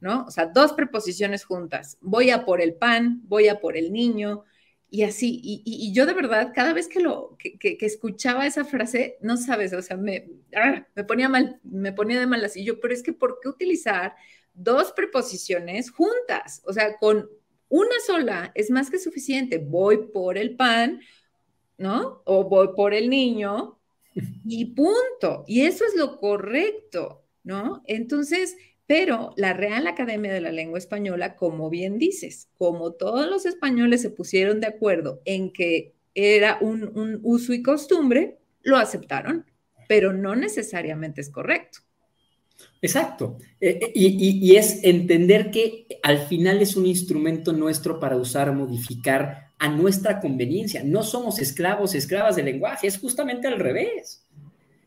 ¿no? O sea, dos preposiciones juntas, voy a por el pan, voy a por el niño, y así, y, yo de verdad, cada vez que, lo, que, escuchaba esa frase, no sabes, o sea, me, ah, me ponía mal, me ponía de malas. Y yo, pero es que, ¿por qué utilizar dos preposiciones juntas? O sea, con una sola es más que suficiente. Voy por el pan, ¿no? O voy por el niño <laughs> y punto. Y eso es lo correcto, ¿no? Entonces, pero la Real Academia de la Lengua Española, como bien dices, como todos los españoles se pusieron de acuerdo en que era un, uso y costumbre, lo aceptaron, pero no necesariamente es correcto. Exacto. Eh, eh, y, es entender que al final es un instrumento nuestro para usar, modificar a nuestra conveniencia. No somos esclavos, esclavas del lenguaje, es justamente al revés.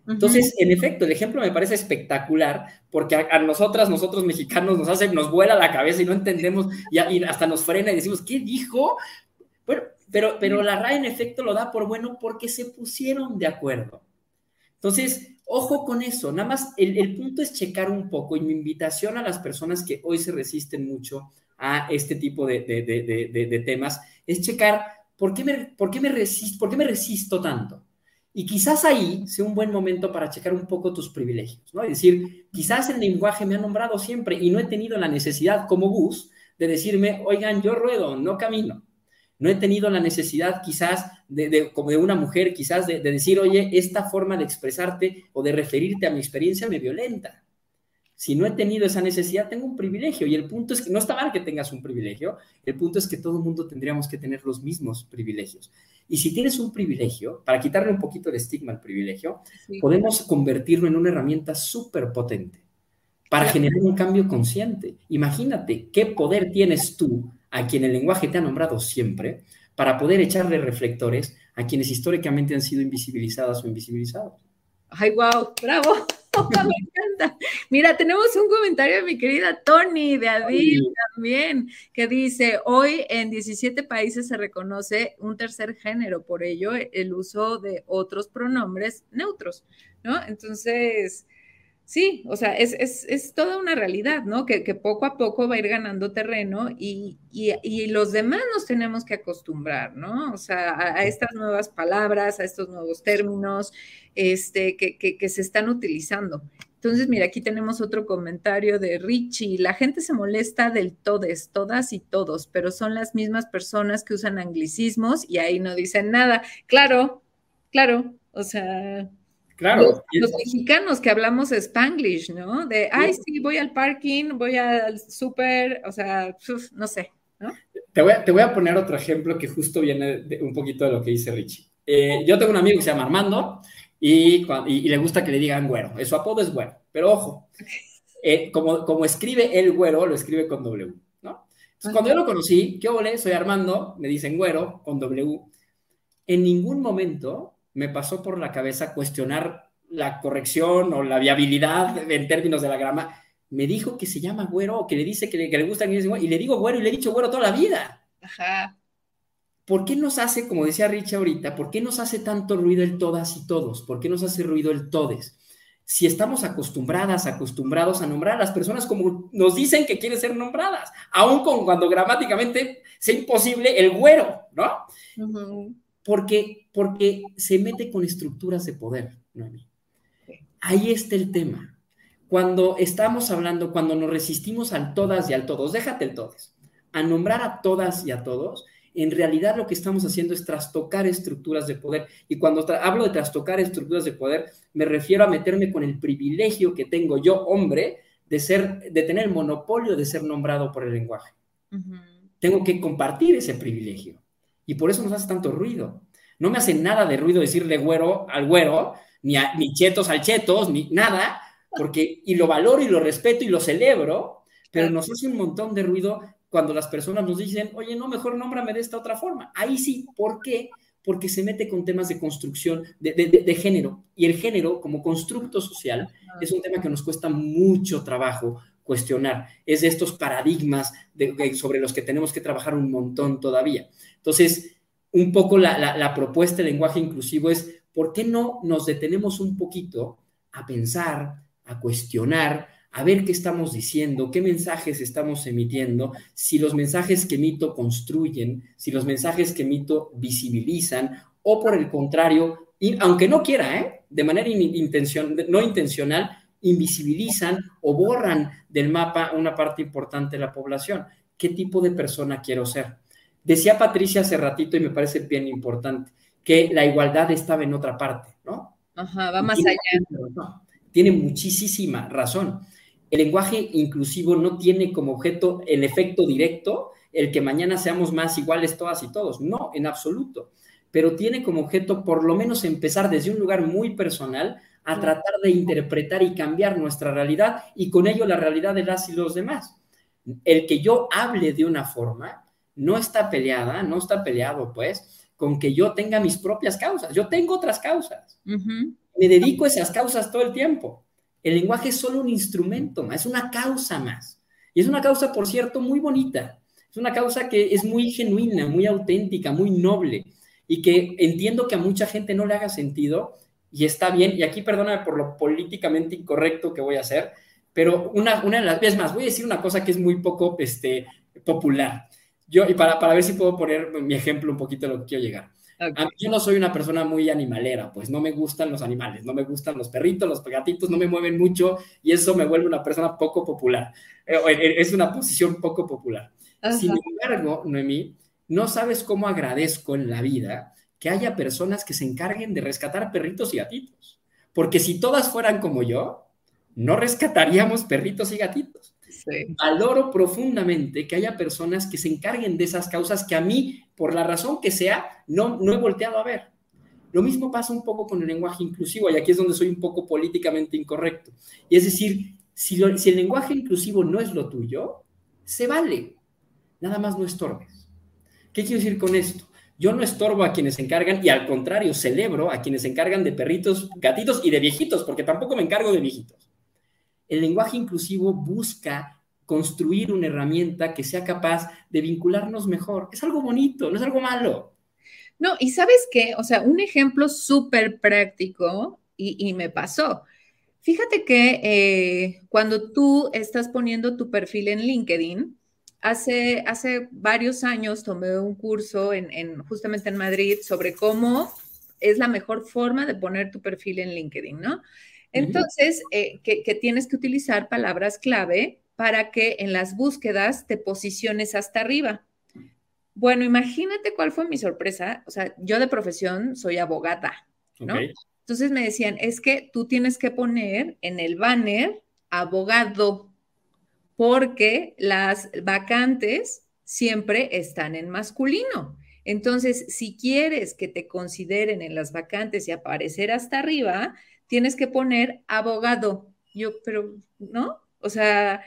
Entonces, en efecto, el ejemplo me parece espectacular porque a, nosotras, nosotros mexicanos, nos hace, nos vuela la cabeza y no entendemos y, hasta nos frena y decimos, ¿qué dijo? Bueno, pero, pero la RAE en efecto lo da por bueno porque se pusieron de acuerdo. Entonces, ojo con eso, nada más el, punto es checar un poco y mi invitación a las personas que hoy se resisten mucho a este tipo de, de, temas es checar por qué, me, por, qué me por qué me resisto tanto Y quizás ahí sea un buen momento para checar un poco tus privilegios, ¿no? Es decir, quizás el lenguaje me ha nombrado siempre y no he tenido la necesidad como Gus de decirme, oigan, yo ruedo, no camino. No he tenido la necesidad quizás de, como de una mujer, quizás de, de decir, oye, esta forma de expresarte o de referirte a mi experiencia me violenta. Si no he tenido esa necesidad, tengo un privilegio. Y el punto es que no está mal que tengas un privilegio, el punto es que todo el mundo tendríamos que tener los mismos privilegios. Y si tienes un privilegio, para quitarle un poquito el estigma al privilegio, podemos convertirlo en una herramienta súper potente para generar un cambio consciente. Imagínate qué poder tienes tú, a quien el lenguaje te ha nombrado siempre, para poder echarle reflectores a quienes históricamente han sido invisibilizadas o invisibilizados. ¡Ay, wow! ¡Bravo! <laughs> me encanta. Mira, tenemos un comentario de mi querida Tony de Adil también, que dice, hoy en 17 países se reconoce un tercer género, por ello el uso de otros pronombres neutros, ¿no? Entonces, Sí, o sea, es, toda una realidad, ¿no? Que, poco a poco va a ir ganando terreno y, los demás nos tenemos que acostumbrar, ¿no? O sea, a, estas nuevas palabras, a estos nuevos términos este, que, que, se están utilizando. Entonces, mira, aquí tenemos otro comentario de Richie. La gente se molesta del todes, todas y todos, pero son las mismas personas que usan anglicismos y ahí no dicen nada. Claro, claro, o sea, Claro. Los, mexicanos que hablamos spanglish, ¿no? De, ay, sí, voy al parking, voy al súper, o sea, no sé, ¿no? Te voy, a, te voy, a, poner otro ejemplo que justo viene de, un poquito de lo que dice Richie. Eh, yo tengo un amigo que se llama Armando y, y, le gusta que le digan güero. Su apodo es güero, pero ojo, <laughs> eh, como, como escribe el güero, lo escribe con W, ¿no? Entonces, cuando yo lo conocí, ¿qué ole? Soy Armando, me dicen güero con W. En ningún momento me pasó por la cabeza cuestionar la corrección o la viabilidad en términos de la grama. Me dijo que se llama güero o que le dice que le, que le gusta y le digo güero y le he dicho güero toda la vida. Ajá. ¿Por qué nos hace, como decía Rich ahorita, por qué nos hace tanto ruido el todas y todos? ¿Por qué nos hace ruido el todes? Si estamos acostumbradas, acostumbrados a nombrar a las personas como nos dicen que quieren ser nombradas, aun con cuando gramáticamente sea imposible el güero, ¿no? Porque, porque se mete con estructuras de poder, Ahí está el tema. Cuando estamos hablando, cuando nos resistimos al todas y al todos, déjate el todos, a nombrar a todas y a todos, en realidad lo que estamos haciendo es trastocar estructuras de poder. Y cuando hablo de trastocar estructuras de poder, me refiero a meterme con el privilegio que tengo yo, hombre, de ser, de tener el monopolio de ser nombrado por el lenguaje. Tengo que compartir ese privilegio. Y por eso nos hace tanto ruido. No me hace nada de ruido decirle güero al güero, ni, ni chetos al chetos, ni nada, porque y lo valoro y lo respeto y lo celebro, pero nos hace un montón de ruido cuando las personas nos dicen, oye, no, mejor nómbrame de esta otra forma. Ahí sí, ¿por qué? Porque se mete con temas de construcción de, de, género. Y el género, como constructo social, es un tema que nos cuesta mucho trabajo cuestionar. Es de estos paradigmas sobre los que tenemos que trabajar un montón todavía. Entonces, un poco la, propuesta del lenguaje inclusivo es, ¿por qué no nos detenemos un poquito a pensar, a cuestionar, a ver qué estamos diciendo, qué mensajes estamos emitiendo, si los mensajes que emito construyen, si los mensajes que emito visibilizan, o por el contrario, aunque no quiera, ¿eh? de manera no intencional, invisibilizan o borran del mapa una parte importante de la población. ¿Qué tipo de persona quiero ser? Decía Patricia hace ratito y me parece bien importante, que la igualdad estaba en otra parte, ¿no? Ajá, va más allá. Tiene muchísima razón. El lenguaje inclusivo no tiene como objeto el efecto directo, el que mañana seamos más iguales todas y todos. No, en absoluto. Pero tiene como objeto por lo menos empezar desde un lugar muy personal a tratar de interpretar y cambiar nuestra realidad y con ello la realidad de las y los demás. El que yo hable de una forma no está peleada, no está peleado, pues, con que yo tenga mis propias causas. Yo tengo otras causas. Me dedico a esas causas todo el tiempo. El lenguaje es solo un instrumento más, es una causa más. Y es una causa, por cierto, muy bonita. Es una causa que es muy genuina, muy auténtica, muy noble y que entiendo que a mucha gente no le haga sentido y está bien. Y aquí perdóname por lo políticamente incorrecto que voy a hacer, pero una, una de las veces más, voy a decir una cosa que es muy poco este, popular. Yo, y para, para ver si puedo poner mi ejemplo un poquito de lo que quiero llegar. Yo no soy una persona muy animalera, pues no me gustan los animales, no me gustan los perritos, los gatitos no me mueven mucho y eso me vuelve una persona poco popular. Eh, eh, es una posición poco popular. Sin embargo, Noemí, no sabes cómo agradezco en la vida que haya personas que se encarguen de rescatar perritos y gatitos. Porque si todas fueran como yo, no rescataríamos perritos y gatitos. Valoro profundamente que haya personas que se encarguen de esas causas que a mí, por la razón que sea, no, no he volteado a ver. Lo mismo pasa un poco con el lenguaje inclusivo, y aquí es donde soy un poco políticamente incorrecto. Y es decir, si, si el lenguaje inclusivo no es lo tuyo, se vale. Nada más no estorbes. ¿Qué quiero decir con esto? Yo no estorbo a quienes se encargan y al contrario, celebro a quienes se encargan de perritos, gatitos y de viejitos, porque tampoco me encargo de viejitos. El lenguaje inclusivo busca construir una herramienta que sea capaz de vincularnos mejor. Es algo bonito, no es algo malo. No, y sabes qué, o sea, un ejemplo súper práctico y, me pasó. Fíjate que eh, cuando tú estás poniendo tu perfil en LinkedIn, hace, hace varios años tomé un curso en, justamente en Madrid sobre cómo es la mejor forma de poner tu perfil en LinkedIn, ¿no? Entonces, eh, que, tienes que utilizar palabras clave para que en las búsquedas te posiciones hasta arriba. Bueno, imagínate cuál fue mi sorpresa. O sea, yo de profesión soy abogada, ¿no? Entonces me decían, es que tú tienes que poner en el banner abogado, porque las vacantes siempre están en masculino. Entonces, si quieres que te consideren en las vacantes y aparecer hasta arriba, tienes que poner abogado. Yo, pero, ¿no? O sea,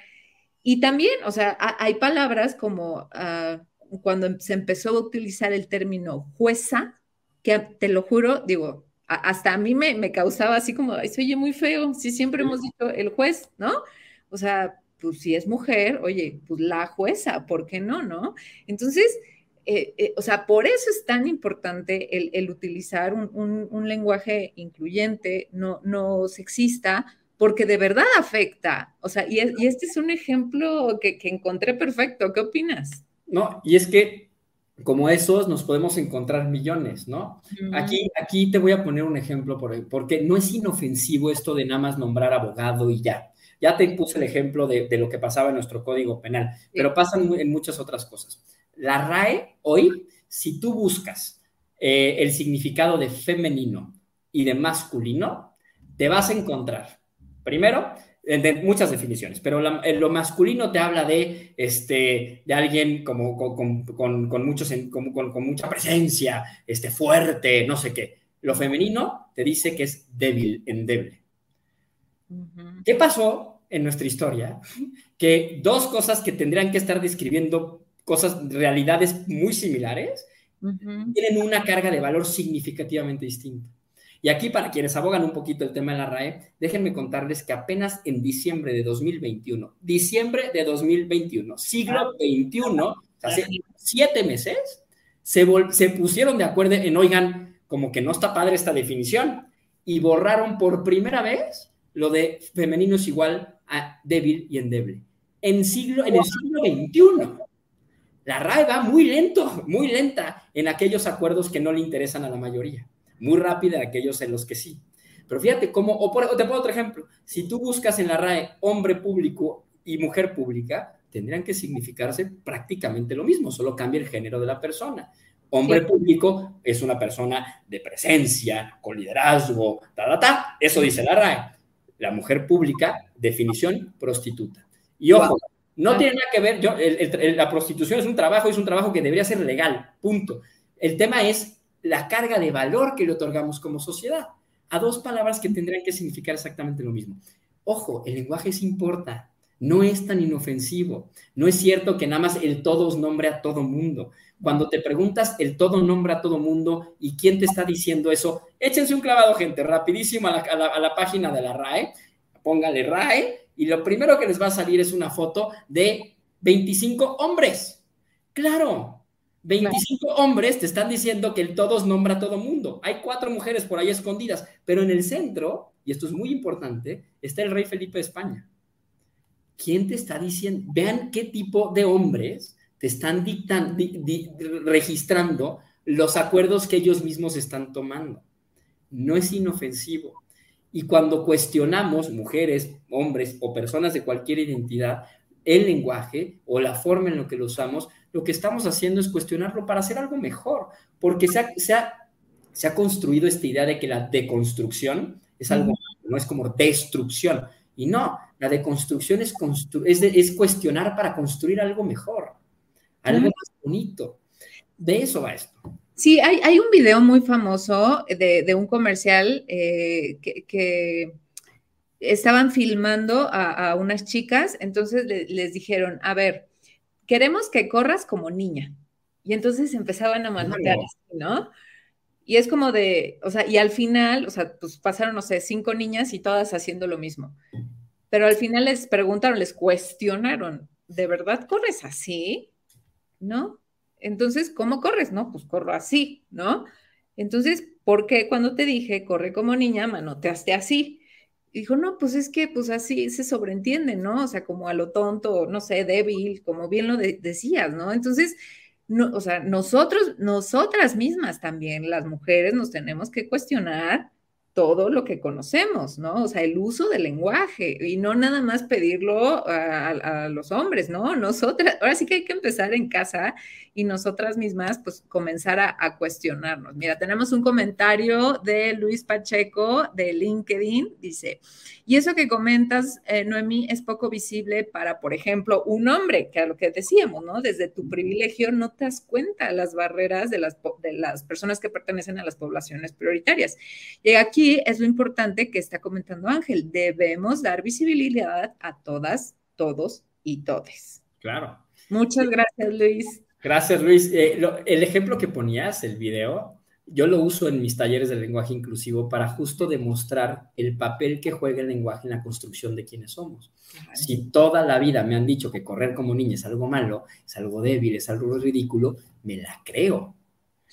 y también, o sea, hay palabras como ah, cuando se empezó a utilizar el término jueza, que te lo juro, digo, hasta a mí me, me causaba así como, ay, se oye muy feo, si siempre hemos dicho el juez, ¿no? O sea, pues si es mujer, oye, pues la jueza, ¿por qué no, no? Entonces, eh, eh, o sea, por eso es tan importante el, utilizar un, lenguaje incluyente, no, no sexista, porque de verdad afecta. O sea, y, este es un ejemplo que, encontré perfecto. ¿Qué opinas? No, y es que como esos nos podemos encontrar millones, ¿no? Aquí, aquí te voy a poner un ejemplo por, porque no es inofensivo esto de nada más nombrar abogado y ya. Ya te puse el ejemplo de, lo que pasaba en nuestro código penal, pero pasan en muchas otras cosas. La RAE hoy, si tú buscas eh, el significado de femenino y de masculino, te vas a encontrar, primero, de muchas definiciones, pero lo masculino te habla de, este, de alguien como, con, con, muchos, con, con, mucha presencia, este, fuerte, no sé qué. Lo femenino te dice que es débil, endeble. ¿Qué pasó en nuestra historia? Que dos cosas que tendrían que estar describiendo cosas, realidades muy similares, tienen una carga de valor significativamente distinta. Y aquí, para quienes abogan un poquito el tema de la RAE, déjenme contarles que apenas en diciembre de 2021, diciembre de 2021, siglo XXI, hace siete meses, se, se pusieron de acuerdo en, oigan, como que no está padre esta definición, y borraron por primera vez lo de femenino es igual a débil y endeble. En, siglo, en el siglo XXI. La RAE va muy lento, muy lenta en aquellos acuerdos que no le interesan a la mayoría, muy rápida en aquellos en los que sí. Pero fíjate cómo, o, te pongo otro ejemplo, si tú buscas en la RAE hombre público y mujer pública, tendrían que significarse prácticamente lo mismo, solo cambia el género de la persona. Hombre público es una persona de presencia, con liderazgo, ta, ta, ta. Eso dice la RAE la mujer pública, definición, prostituta. Y ojo, no tiene nada que ver, yo, la prostitución es un trabajo, es un trabajo que debería ser legal, punto. El tema es la carga de valor que le otorgamos como sociedad a dos palabras que tendrían que significar exactamente lo mismo. Ojo, el lenguaje se importa, no es tan inofensivo. No es cierto que nada más el todos nombre a todo mundo. Cuando te preguntas el todo nombre a todo mundo y quién te está diciendo eso, échense un clavado, gente, rapidísimo a la, página de la RAE, póngale RAE y lo primero que les va a salir es una foto de 25 hombres. Claro, 25 hombres te están diciendo que el todos nombra a todo mundo. Hay cuatro mujeres por ahí escondidas, pero en el centro, y esto es muy importante, está el rey Felipe de España. ¿Quién te está diciendo? Vean qué tipo de hombres te están dictando, registrando los acuerdos que ellos mismos están tomando. No es inofensivo. Y cuando cuestionamos, mujeres, hombres o personas de cualquier identidad, el lenguaje o la forma en la que lo usamos, lo que estamos haciendo es cuestionarlo para hacer algo mejor, porque se ha, se ha, se ha construido esta idea de que la deconstrucción es algo, no es como destrucción. Y no, la deconstrucción es, es, es cuestionar para construir algo mejor, algo más bonito. De eso va esto. Sí, hay, hay un video muy famoso de, de un comercial eh, que, que, estaban filmando a, a unas chicas, entonces le, les dijeron, a ver, queremos que corras como niña. Y entonces empezaban a manotear, ¿no? Y es como de, o sea, y al final, o sea, pues pasaron, no sé, cinco niñas y todas haciendo lo mismo. Pero al final les preguntaron, les cuestionaron, ¿de verdad corres así? ¿No? Entonces, ¿cómo corres? No, pues corro así, ¿no? Entonces, ¿por qué cuando te dije corre como niña, manoteaste así? dijo, no, pues es que pues así se sobreentiende, ¿no? O sea, como a lo tonto, no sé, débil, como bien lo decías, ¿no? Entonces, no, o sea, nosotros, nosotras mismas también, las mujeres, nos tenemos que cuestionar todo lo que conocemos, ¿no? O sea, el uso del lenguaje y no nada más pedirlo a, los hombres, ¿no? Nosotras, ahora sí que hay que empezar en casa y nosotras mismas, pues, comenzar a, cuestionarnos. Mira, tenemos un comentario de Luis Pacheco de LinkedIn, dice, y eso que comentas, eh, Noemí, es poco visible para, por ejemplo, un hombre, que a lo que decíamos, ¿no? Desde tu privilegio no te das cuenta las barreras de las, de las personas que pertenecen a las poblaciones prioritarias. Y aquí es lo importante que está comentando Ángel. Debemos dar visibilidad a todas, todos y todes. Claro. Muchas gracias, Luis. Gracias, Luis. Eh, el ejemplo que ponías, el video, yo lo uso en mis talleres de lenguaje inclusivo para justo demostrar el papel que juega el lenguaje en la construcción de quienes somos. Si toda la vida me han dicho que correr como niña es algo malo, es algo débil, es algo ridículo, me la creo.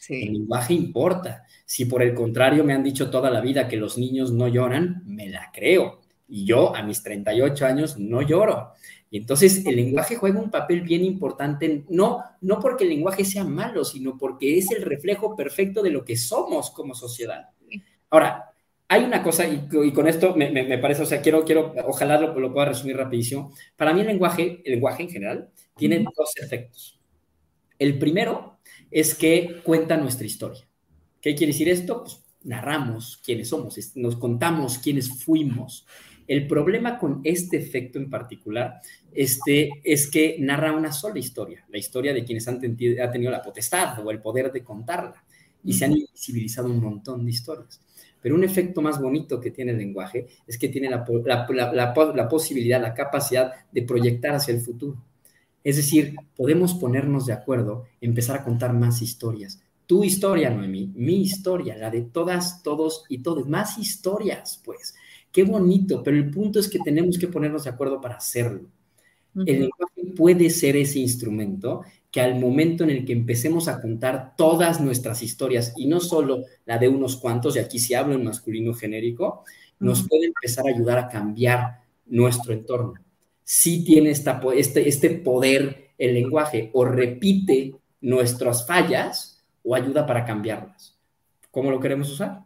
El lenguaje importa. Si por el contrario me han dicho toda la vida que los niños no lloran, me la creo. Y yo a mis 38 años no lloro. Y entonces el lenguaje juega un papel bien importante, no, no porque el lenguaje sea malo, sino porque es el reflejo perfecto de lo que somos como sociedad. Ahora, hay una cosa, y, con esto me, parece, o sea, quiero, quiero ojalá lo, lo, pueda resumir rapidísimo. Para mí el lenguaje, el lenguaje en general, tiene dos efectos. El primero es que cuenta nuestra historia. ¿Qué quiere decir esto? Pues narramos quiénes somos, nos contamos quiénes fuimos. El problema con este efecto en particular este, es que narra una sola historia, la historia de quienes han tenido, tenido la potestad o el poder de contarla, y se han invisibilizado un montón de historias. Pero un efecto más bonito que tiene el lenguaje es que tiene la, la posibilidad, la capacidad de proyectar hacia el futuro. Es decir, podemos ponernos de acuerdo, empezar a contar más historias. Tu historia, Noemí, mi historia, la de todas, todos y todos. Más historias, pues. Qué bonito, pero el punto es que tenemos que ponernos de acuerdo para hacerlo. El lenguaje puede ser ese instrumento que al momento en el que empecemos a contar todas nuestras historias y no solo la de unos cuantos, y aquí si hablo en masculino genérico, nos puede empezar a ayudar a cambiar nuestro entorno sí tiene este, este poder el lenguaje, o repite nuestras fallas o ayuda para cambiarlas. ¿Cómo lo queremos usar?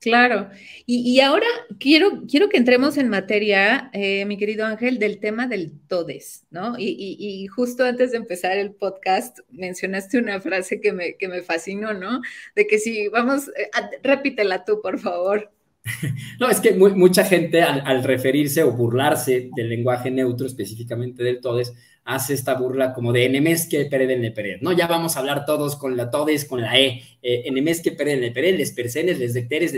Claro. Y, ahora quiero, quiero que entremos en materia, eh, mi querido Ángel, del tema del todes, ¿no? Y, justo antes de empezar el podcast mencionaste una frase que me, que me fascinó, ¿no? De que si vamos, eh, repítela tú, por favor. <laughs> No, es que mucha gente al, referirse o burlarse del lenguaje neutro, específicamente del todes, hace esta burla como de enemes que pereden le pered, ¿no? Ya vamos a hablar todos con la todes, con la E, eh, enemes que pereden le pered, les persenes, les decteres,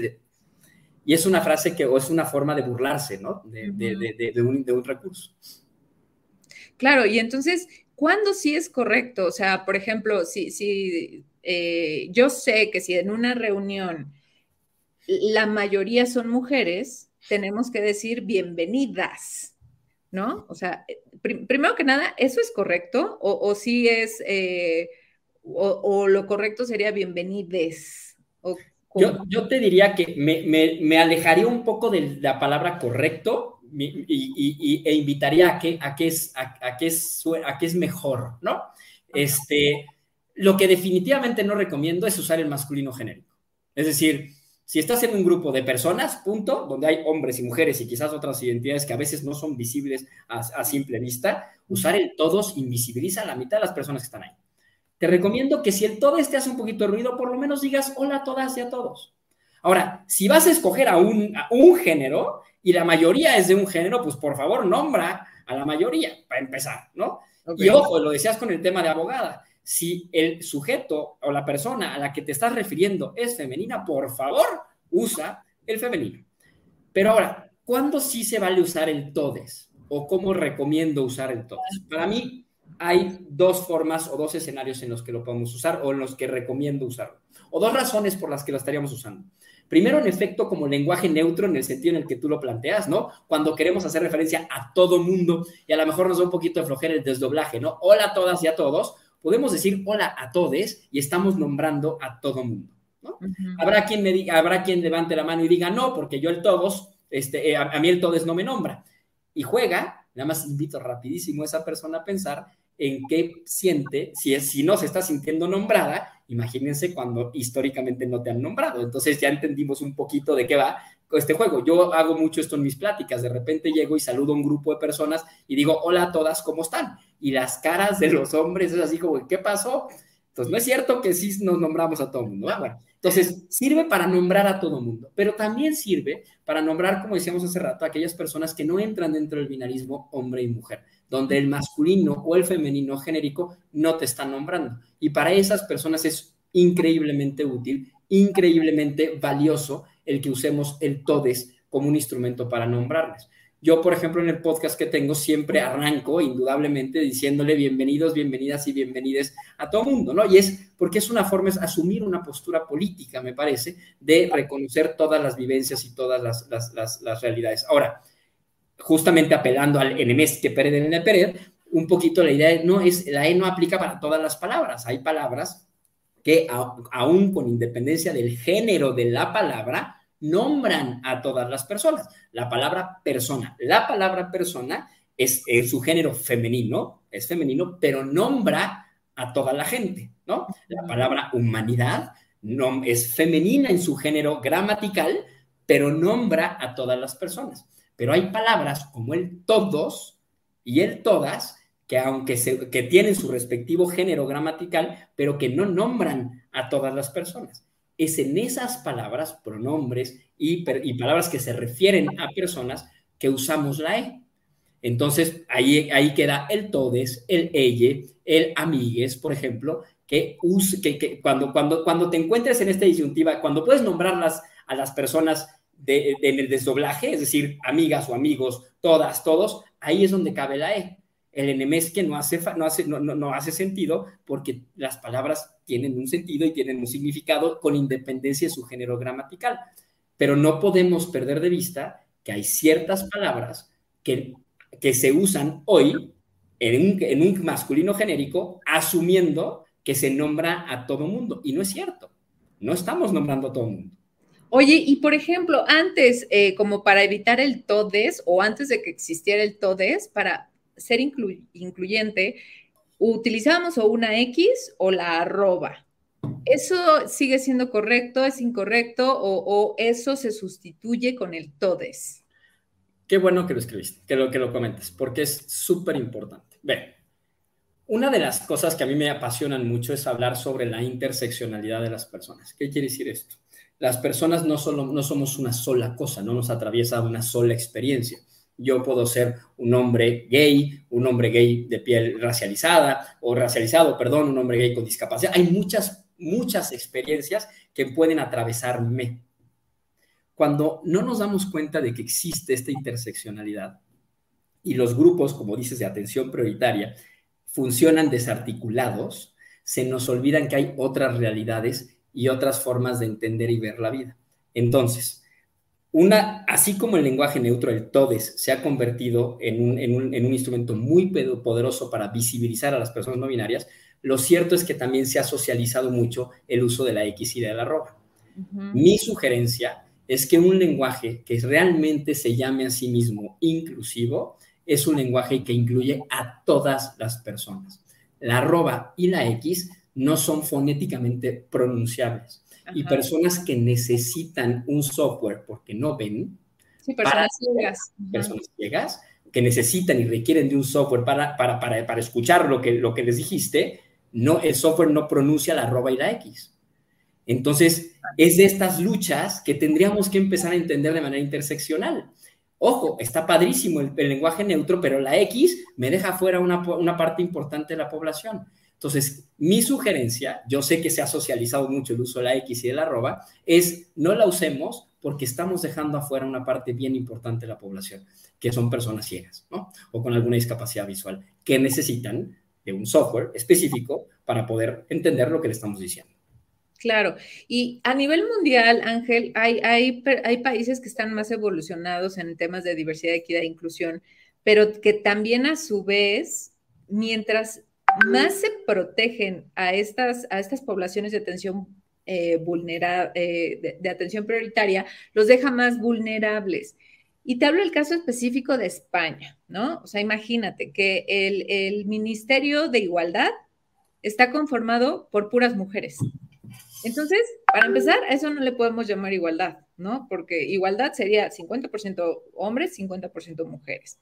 y es una frase que, o es una forma de burlarse, ¿no? De, un, recurso. Claro, y entonces, ¿cuándo sí es correcto? O sea, por ejemplo, si, si eh, yo sé que si en una reunión la mayoría son mujeres, tenemos que decir bienvenidas, ¿no? O sea, eh, primero que nada, ¿eso es correcto? ¿O, si es, eh, o, lo correcto sería bienvenides? yo, te diría que me, alejaría un poco de la palabra correcto y, e invitaría a que, a, que es, a, que es, a que es mejor, ¿no? Este, Lo que definitivamente no recomiendo es usar el masculino genérico. Es decir, si estás en un grupo de personas, punto, donde hay hombres y mujeres y quizás otras identidades que a veces no son visibles a, simple vista, usar el todos invisibiliza a la mitad de las personas que están ahí. Te recomiendo que si el todo te hace un poquito de ruido, por lo menos digas hola a todas y a todos. Ahora, si vas a escoger a un, un género y la mayoría es de un género, pues por favor nombra a la mayoría, para empezar, ¿no? Y ojo, lo decías con el tema de abogada. Si el sujeto o la persona a la que te estás refiriendo es femenina, por favor, usa el femenino. Pero ahora, ¿cuándo sí se vale usar el todes? ¿O cómo recomiendo usar el todes? Para mí hay dos formas o dos escenarios en los que lo podemos usar o en los que recomiendo usarlo. O dos razones por las que lo estaríamos usando. Primero, en efecto, como lenguaje neutro en el sentido en el que tú lo planteas, ¿no? Cuando queremos hacer referencia a todo mundo y a lo mejor nos da un poquito de flojera el desdoblaje, ¿no? Hola a todas y a todos, podemos decir hola a todes y estamos nombrando a todo mundo, ¿no? Habrá quien me diga, habrá quien levante la mano y diga no, porque yo el todos, este, eh, a, a, mí el todes no me nombra. Y juega, nada más invito rapidísimo a esa persona a pensar en qué siente, si, es, si no se está sintiendo nombrada, imagínense cuando históricamente no te han nombrado. Entonces ya entendimos un poquito de qué va este juego. Yo hago mucho esto en mis pláticas. De repente llego y saludo a un grupo de personas y digo, hola a todas, ¿cómo están? Y las caras de los hombres es así como, ¿qué pasó? Entonces no es cierto que sí nos nombramos a todo el mundo. Entonces sirve para nombrar a todo el mundo, pero también sirve para nombrar, como decíamos hace rato, a aquellas personas que no entran dentro del binarismo hombre y mujer donde el masculino o el femenino genérico no te están nombrando. Y para esas personas es increíblemente útil, increíblemente valioso el que usemos el todes como un instrumento para nombrarles. Yo, por ejemplo, en el podcast que tengo siempre arranco indudablemente diciéndole bienvenidos, bienvenidas y bienvenides a todo mundo, ¿no? Y es porque es una forma, es asumir una postura política, me parece, de reconocer todas las vivencias y todas las, las, las realidades. Ahora, justamente apelando al enemés que perde en el perer, un poquito la idea no es, la E no aplica para todas las palabras. Hay palabras que aún con independencia del género de la palabra, nombran a todas las personas. La palabra persona, la palabra persona es en su género femenino, es femenino, pero nombra a toda la gente, ¿no? La palabra humanidad no, es femenina en su género gramatical, pero nombra a todas las personas. Pero hay palabras como el todos y el todas que aunque se, que tienen su respectivo género gramatical, pero que no nombran a todas las personas. Es en esas palabras, pronombres y, y palabras que se refieren a personas que usamos la E. Entonces, ahí, ahí queda el todes, el elle, el amigues, por ejemplo, que, que, que, cuando, cuando, cuando te encuentres en esta disyuntiva, cuando puedes nombrarlas a las personas en el desdoblaje, es decir, amigas o amigos, todas, todos, ahí es donde cabe la E. El enemés que no hace, no, hace, no, no, hace sentido porque las palabras tienen un sentido y tienen un significado con independencia de su género gramatical. Pero no podemos perder de vista que hay ciertas palabras que, que se usan hoy en un, en un masculino genérico asumiendo que se nombra a todo mundo. Y no es cierto. No estamos nombrando a todo mundo. Oye, y por ejemplo, antes, eh, como para evitar el todes o antes de que existiera el todes, para ser incluyente, utilizábamos o una X o la arroba. ¿Eso sigue siendo correcto, es incorrecto o, eso se sustituye con el todes? Qué bueno que lo escribiste, que lo, que lo comentes, porque es súper importante. Ven, una de las cosas que a mí me apasionan mucho es hablar sobre la interseccionalidad de las personas. ¿Qué quiere decir esto? Las personas no, solo, no somos una sola cosa, no nos atraviesa una sola experiencia. Yo puedo ser un hombre gay, un hombre gay de piel racializada o racializado, perdón, un hombre gay con discapacidad. Hay muchas, muchas experiencias que pueden atravesarme. Cuando no nos damos cuenta de que existe esta interseccionalidad y los grupos, como dices, de atención prioritaria, funcionan desarticulados, se nos olvidan que hay otras realidades y otras formas de entender y ver la vida. Entonces, una, así como el lenguaje neutro, el TODES, se ha convertido en un, en un, instrumento muy poderoso para visibilizar a las personas no binarias, lo cierto es que también se ha socializado mucho el uso de la X y de la arroba. Mi sugerencia es que un lenguaje que realmente se llame a sí mismo inclusivo es un lenguaje que incluye a todas las personas. La arroba y la X no son fonéticamente pronunciables. Y personas que necesitan un software porque no ven. Sí, personas ciegas. Personas ciegas que necesitan y requieren de un software para, para, para, para, escuchar lo que, lo que les dijiste, no, el software no pronuncia la arroba y la X. Entonces, es de estas luchas que tendríamos que empezar a entender de manera interseccional. Ojo, está padrísimo el, lenguaje neutro, pero la X me deja fuera una, una parte importante de la población. Entonces, mi sugerencia, yo sé que se ha socializado mucho el uso de la X y de la arroba, es no la usemos porque estamos dejando afuera una parte bien importante de la población, que son personas ciegas, ¿no? O con alguna discapacidad visual, que necesitan de un software específico para poder entender lo que le estamos diciendo. Claro, y a nivel mundial, Ángel, hay, hay, hay países que están más evolucionados en temas de diversidad, equidad e inclusión, pero que también a su vez, mientras más se protegen a estas, a estas poblaciones de atención eh, eh, de, atención prioritaria, los deja más vulnerables. Y te hablo del caso específico de España, ¿no? O sea, imagínate que el, el Ministerio de Igualdad está conformado por puras mujeres. Entonces, para empezar, a eso no le podemos llamar igualdad, ¿no? Porque igualdad sería 50% hombres, 50% mujeres.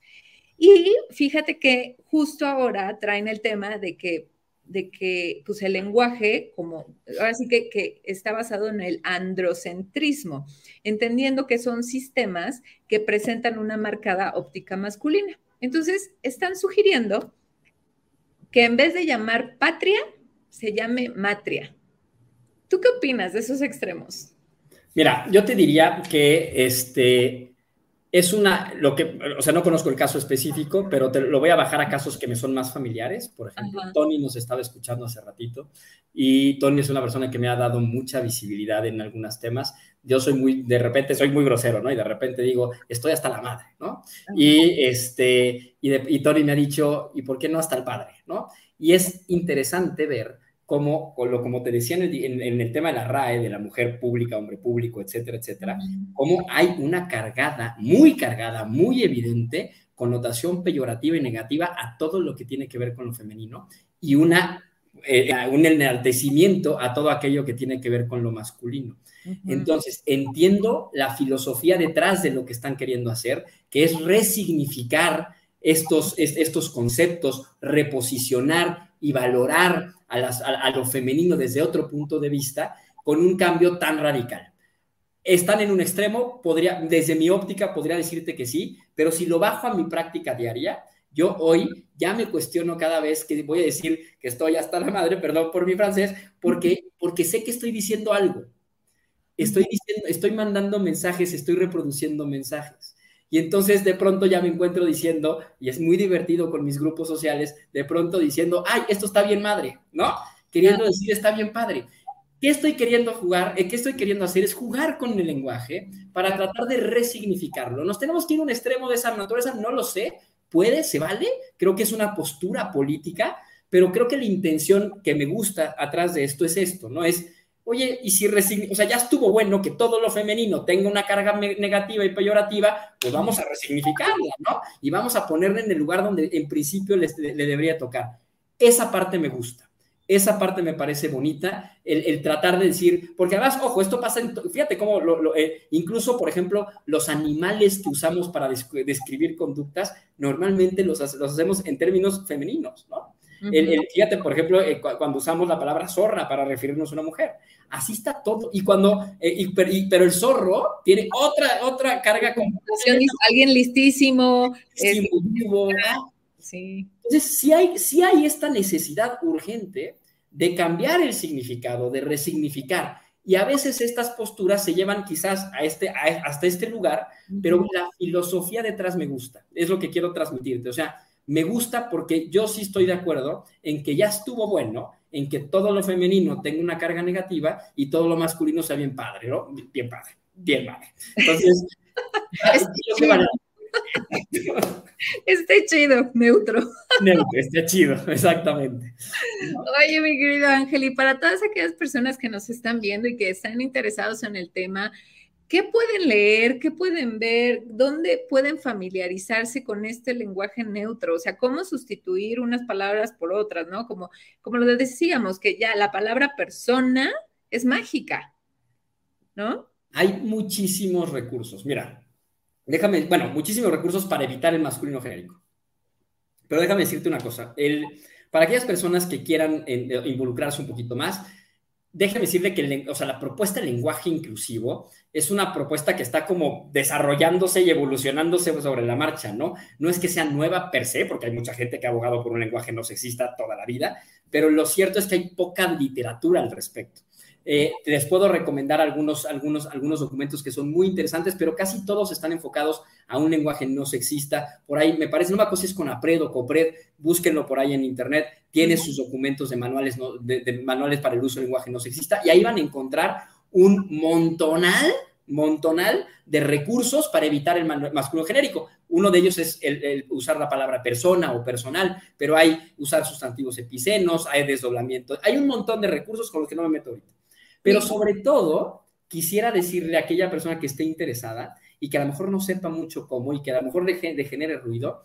Y fíjate que justo ahora traen el tema de que, de que pues el lenguaje, como ahora sí que, que está basado en el androcentrismo, entendiendo que son sistemas que presentan una marcada óptica masculina. Entonces, están sugiriendo que en vez de llamar patria, se llame matria. ¿Tú qué opinas de esos extremos? Mira, yo te diría que este, es una, lo que, o sea, no conozco el caso específico, pero te lo voy a bajar a casos que me son más familiares. Por ejemplo, Tony nos estaba escuchando hace ratito y Tony es una persona que me ha dado mucha visibilidad en algunos temas. Yo soy muy, de repente soy muy grosero, ¿no? Y de repente digo, estoy hasta la madre, ¿no? Y, este, y, y Tony me ha dicho, ¿y por qué no hasta el padre, ¿no? Y es interesante ver como, como te decía en el, tema de la RAE, de la mujer pública, hombre público, etcétera, etcétera, como hay una cargada, muy cargada, muy evidente, connotación peyorativa y negativa a todo lo que tiene que ver con lo femenino y una, eh, un enaltecimiento a todo aquello que tiene que ver con lo masculino. Entonces, entiendo la filosofía detrás de lo que están queriendo hacer, que es resignificar estos, estos conceptos, reposicionar y valorar a, lo femenino desde otro punto de vista con un cambio tan radical. Están en un extremo, podría, desde mi óptica podría decirte que sí, pero si lo bajo a mi práctica diaria, yo hoy ya me cuestiono cada vez que voy a decir que estoy hasta la madre, perdón por mi francés, porque, porque sé que estoy diciendo algo. Estoy, diciendo, estoy mandando mensajes, estoy reproduciendo mensajes. Y entonces de pronto ya me encuentro diciendo, y es muy divertido con mis grupos sociales, de pronto diciendo, ay, esto está bien madre, ¿no? Queriendo decir, está bien padre. ¿Qué estoy queriendo jugar? Eh, ¿Qué estoy queriendo hacer? Es jugar con el lenguaje para tratar de resignificarlo. ¿Nos tenemos que ir a un extremo de esa naturaleza? No lo sé. ¿Puede? ¿Se vale? Creo que es una postura política, pero creo que la intención que me gusta atrás de esto es esto, ¿no? Es Oye, y si o sea, ya estuvo bueno que todo lo femenino tenga una carga negativa y peyorativa, pues vamos a resignificarla, ¿no? Y vamos a ponerla en el lugar donde en principio le, debería tocar. Esa parte me gusta. Esa parte me parece bonita, el, tratar de decir, porque además, ojo, esto pasa, en, fíjate cómo, eh, incluso, por ejemplo, los animales que usamos para describir conductas, normalmente los, los hacemos en términos femeninos, ¿no? El, fíjate, por ejemplo, eh, cuando usamos la palabra zorra para referirnos a una mujer, así está todo. Y cuando, eh, pero el zorro tiene otra, otra carga. Alguien listísimo. sí. Entonces, si hay, si hay esta necesidad urgente de cambiar el significado, de resignificar. Y a veces estas posturas se llevan quizás a este, hasta este lugar, pero la filosofía detrás me gusta. Es lo que quiero transmitirte. O sea, me gusta porque yo sí estoy de acuerdo en que ya estuvo bueno, en que todo lo femenino tenga una carga negativa y todo lo masculino sea bien padre, ¿no? Bien padre, bien padre. Entonces, <laughs> Está chido, neutro. Neutro, está chido, exactamente. Oye, mi querido Ángel, y para todas aquellas personas que nos están viendo y que están interesados en el tema, ¿Qué pueden leer? ¿Qué pueden ver? ¿Dónde pueden familiarizarse con este lenguaje neutro? O sea, ¿cómo sustituir unas palabras por otras, no? Como, como lo decíamos, que ya la palabra persona es mágica, ¿no? Hay muchísimos recursos. Mira, déjame, bueno, muchísimos recursos para evitar el masculino genérico. Pero déjame decirte una cosa. El, para aquellas personas que quieran eh, involucrarse un poquito más, déjeme decirle que o sea, la propuesta de lenguaje inclusivo es una propuesta que está como desarrollándose y evolucionándose sobre la marcha, ¿no? No es que sea nueva per se, porque hay mucha gente que ha abogado por un lenguaje no sexista toda la vida, pero lo cierto es que hay poca literatura al respecto. Eh, les puedo recomendar algunos, algunos, algunos documentos que son muy interesantes, pero casi todos están enfocados a un lenguaje no sexista. Por ahí, me parece, no me acuerdo si es con APRED o COPRED, búsquenlo por ahí en internet, tiene sus documentos de manuales, de, manuales para el uso del lenguaje no sexista, y ahí van a encontrar un montonal montonal de recursos para evitar el masculino genérico. Uno de ellos es el, usar la palabra persona o personal, pero hay usar sustantivos epicenos, hay desdoblamiento, hay un montón de recursos con los que no me meto ahorita. Pero sobre todo, quisiera decirle a aquella persona que esté interesada y que a lo mejor no sepa mucho cómo y que a lo mejor deje, de genere ruido,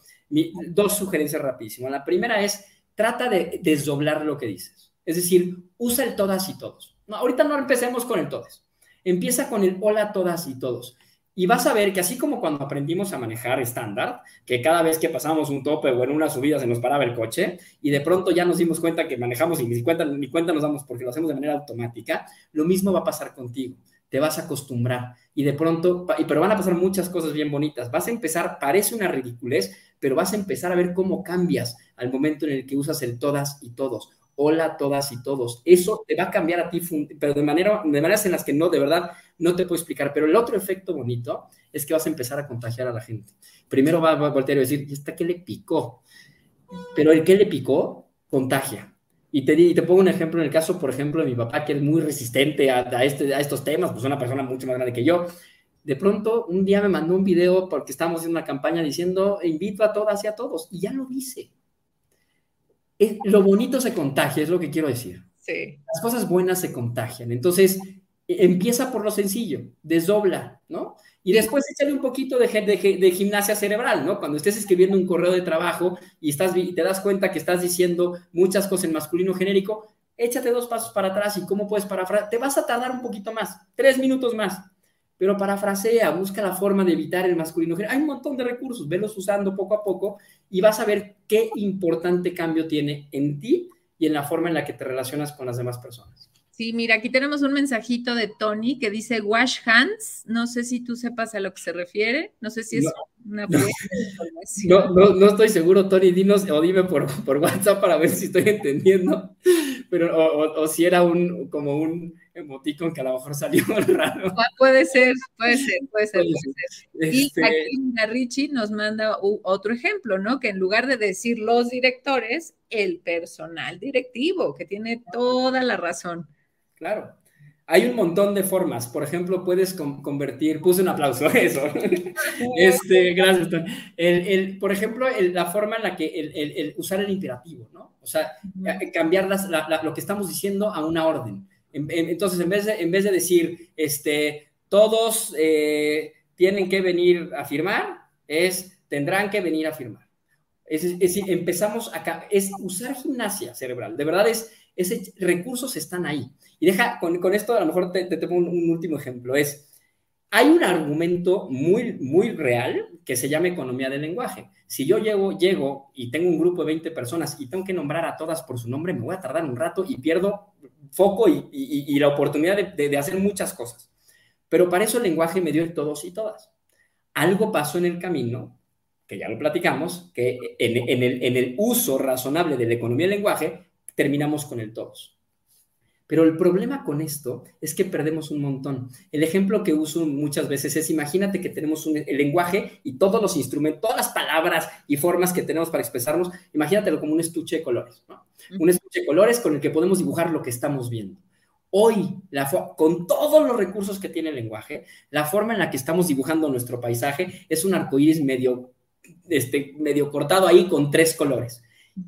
dos sugerencias rapidísimas. La primera es, trata de desdoblar lo que dices. Es decir, usa el todas y todos. No, ahorita no empecemos con el todas. Empieza con el hola todas y todos. Y vas a ver que así como cuando aprendimos a manejar estándar, que cada vez que pasamos un tope o en una subida se nos paraba el coche y de pronto ya nos dimos cuenta que manejamos y ni cuenta, ni cuenta nos damos porque lo hacemos de manera automática, lo mismo va a pasar contigo. Te vas a acostumbrar y de pronto, pero van a pasar muchas cosas bien bonitas. Vas a empezar, parece una ridiculez, pero vas a empezar a ver cómo cambias al momento en el que usas el todas y todos hola todas y todos. Eso te va a cambiar a ti, pero de, manera, de maneras en las que no, de verdad, no te puedo explicar. Pero el otro efecto bonito es que vas a empezar a contagiar a la gente. Primero va, a voltear y decir, ¿y esta qué le picó? Pero el que le picó, contagia. Y te, y te pongo un ejemplo en el caso, por ejemplo, de mi papá, que es muy resistente a, este, a estos temas, pues una persona mucho más grande que yo. De pronto, un día me mandó un video porque estábamos en una campaña diciendo, invito a todas y a todos, y ya lo dice lo bonito se contagia, es lo que quiero decir. Sí. Las cosas buenas se contagian. Entonces, e, empieza por lo sencillo, desdobla, ¿no? Y después échale un poquito de, de, gimnasia cerebral, ¿no? Cuando estés escribiendo un correo de trabajo y, estás, y te das cuenta que estás diciendo muchas cosas en masculino genérico, échate dos pasos para atrás y cómo puedes parafrasear. Te vas a tardar un poquito más, tres minutos más, pero parafrasea, busca la forma de evitar el masculino. Hay un montón de recursos, velos usando poco a poco y vas a ver qué importante cambio tiene en ti y en la forma en la que te relacionas con las demás personas. Sí, mira, aquí tenemos un mensajito de Tony que dice wash hands. No sé si tú sepas a lo que se refiere. No sé si es una <laughs> buena información. No, no, estoy seguro, Tony. Dinos o dime por, por WhatsApp para ver si estoy entendiendo. Pero, o si era un como un emoticon que a lo mejor salió <laughs> raro. Ah, puede ser, puede ser, puede ser. Y este aquí Richie nos manda otro ejemplo, ¿no? Que en lugar de decir los directores, el personal directivo, que tiene toda la razón. Claro. Hay un montón de formas. Por ejemplo, puedes convertir, puse un aplauso a eso. <laughs> este, gracias. El, por ejemplo, la forma en la que el, usar el imperativo, ¿no? O sea, cambiar lo que estamos diciendo a una orden. Entonces, en vez de, en vez de decir, este, todos eh, tienen que venir a firmar, es, tendrán que venir a firmar. Es, decir, empezamos acá, es usar gimnasia cerebral. De verdad, es, ese, recursos están ahí. Y deja, con, con esto a lo mejor te, te tengo un, un, último ejemplo. Es, hay un argumento muy, muy real que se llama economía del lenguaje. Si yo llego, llego y tengo un grupo de 20 personas y tengo que nombrar a todas por su nombre, me voy a tardar un rato y pierdo foco y, la oportunidad de, hacer muchas cosas. Pero para eso el lenguaje me dio el todos y todas. Algo pasó en el camino, que ya lo platicamos, que en, el, en el uso razonable de la economía del lenguaje terminamos con el todos. Pero el problema con esto es que perdemos un montón. El ejemplo que uso muchas veces es, imagínate que tenemos un, el lenguaje y todos los instrumentos, todas las palabras y formas que tenemos para expresarnos, imagínatelo como un estuche de colores, ¿no? Un estuche de colores con el que podemos dibujar lo que estamos viendo. Hoy, la con todos los recursos que tiene el lenguaje, la forma en la que estamos dibujando nuestro paisaje es un arcoíris medio, este, medio cortado ahí con tres colores.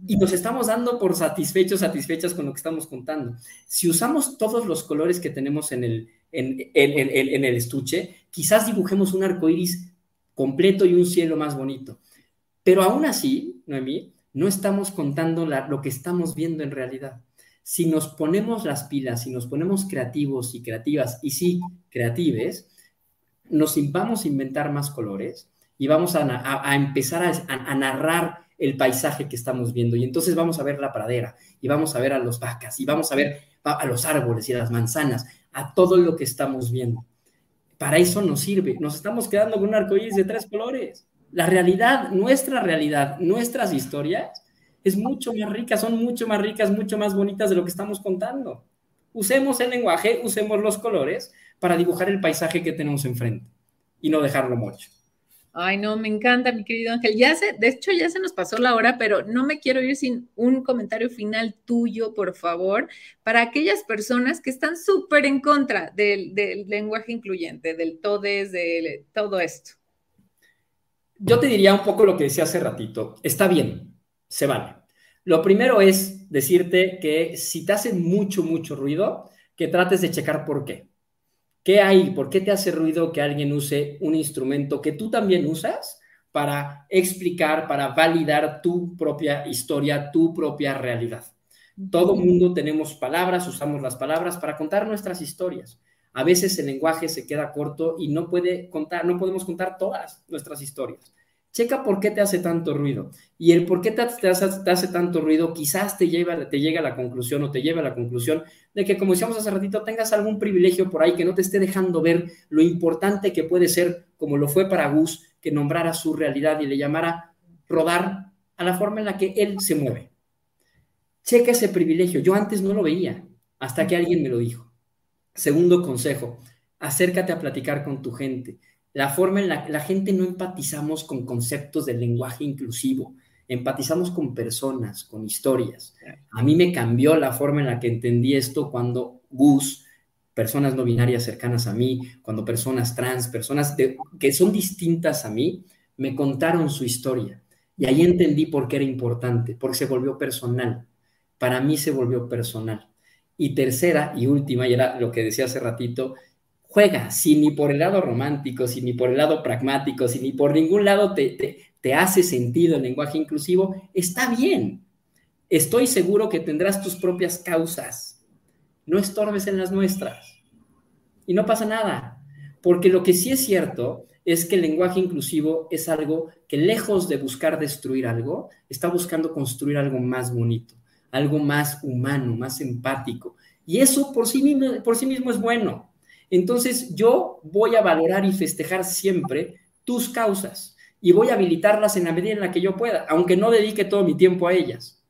Y nos estamos dando por satisfechos, satisfechas con lo que estamos contando. Si usamos todos los colores que tenemos en el, en, en, el estuche, quizás dibujemos un arco iris completo y un cielo más bonito. Pero aún así, Noemí, no estamos contando lo que estamos viendo en realidad. Si nos ponemos las pilas, si nos ponemos creativos y creativas, y sí, creatives, nos vamos a inventar más colores y vamos a, empezar a narrar el paisaje que estamos viendo. Y entonces vamos a ver la pradera, y vamos a ver a los vacas, y vamos a ver a los árboles y a las manzanas, a todo lo que estamos viendo. Para eso nos sirve. Nos estamos quedando con un arcoíris de tres colores. La realidad, nuestra realidad, nuestras historias, es mucho más rica, son mucho más ricas, mucho más bonitas de lo que estamos contando. Usemos el lenguaje, usemos los colores para dibujar el paisaje que tenemos enfrente y no dejarlo mucho. Ay, no, me encanta, mi querido Ángel. Ya se, de hecho, ya se nos pasó la hora, pero no me quiero ir sin un comentario final tuyo, por favor, para aquellas personas que están súper en contra del, lenguaje incluyente, del todes, de todo esto. Yo te diría un poco lo que decía hace ratito. Está bien, se vale. Lo primero es decirte que si te hace mucho, mucho ruido, que trates de checar por qué. ¿Qué hay? ¿Por qué te hace ruido que alguien use un instrumento que tú también usas para explicar, para validar tu propia historia, tu propia realidad? Todo mundo tenemos palabras, usamos las palabras para contar nuestras historias. A veces el lenguaje se queda corto y no puede contar, no podemos contar todas nuestras historias. Checa por qué te hace tanto ruido. Y el por qué te, hace, tanto ruido quizás te, lleva, te llega a la conclusión o te lleva a la conclusión de que, como decíamos hace ratito, tengas algún privilegio por ahí que no te esté dejando ver lo importante que puede ser, como lo fue para Gus, que nombrara su realidad y le llamara rodar a la forma en la que él se mueve. Checa ese privilegio. Yo antes no lo veía, hasta que alguien me lo dijo. Segundo consejo, acércate a platicar con tu gente la forma en la que la gente no empatizamos con conceptos del lenguaje inclusivo, empatizamos con personas, con historias. A mí me cambió la forma en la que entendí esto cuando Gus, personas no binarias cercanas a mí, cuando personas trans, personas que son distintas a mí, me contaron su historia. Y ahí entendí por qué era importante, porque se volvió personal. Para mí se volvió personal. Y tercera y última, y era lo que decía hace ratito, juega, si ni por el lado romántico, si ni por el lado pragmático, si ni por ningún lado te, te, hace sentido el lenguaje inclusivo, está bien. Estoy seguro que tendrás tus propias causas. No estorbes en las nuestras. Y no pasa nada, porque lo que sí es cierto es que el lenguaje inclusivo es algo que lejos de buscar destruir algo, está buscando construir algo más bonito, algo más humano, más empático. Y eso por sí mismo, por sí mismo es bueno. Entonces yo voy a valorar y festejar siempre tus causas y voy a habilitarlas en la medida en la que yo pueda, aunque no dedique todo mi tiempo a ellas.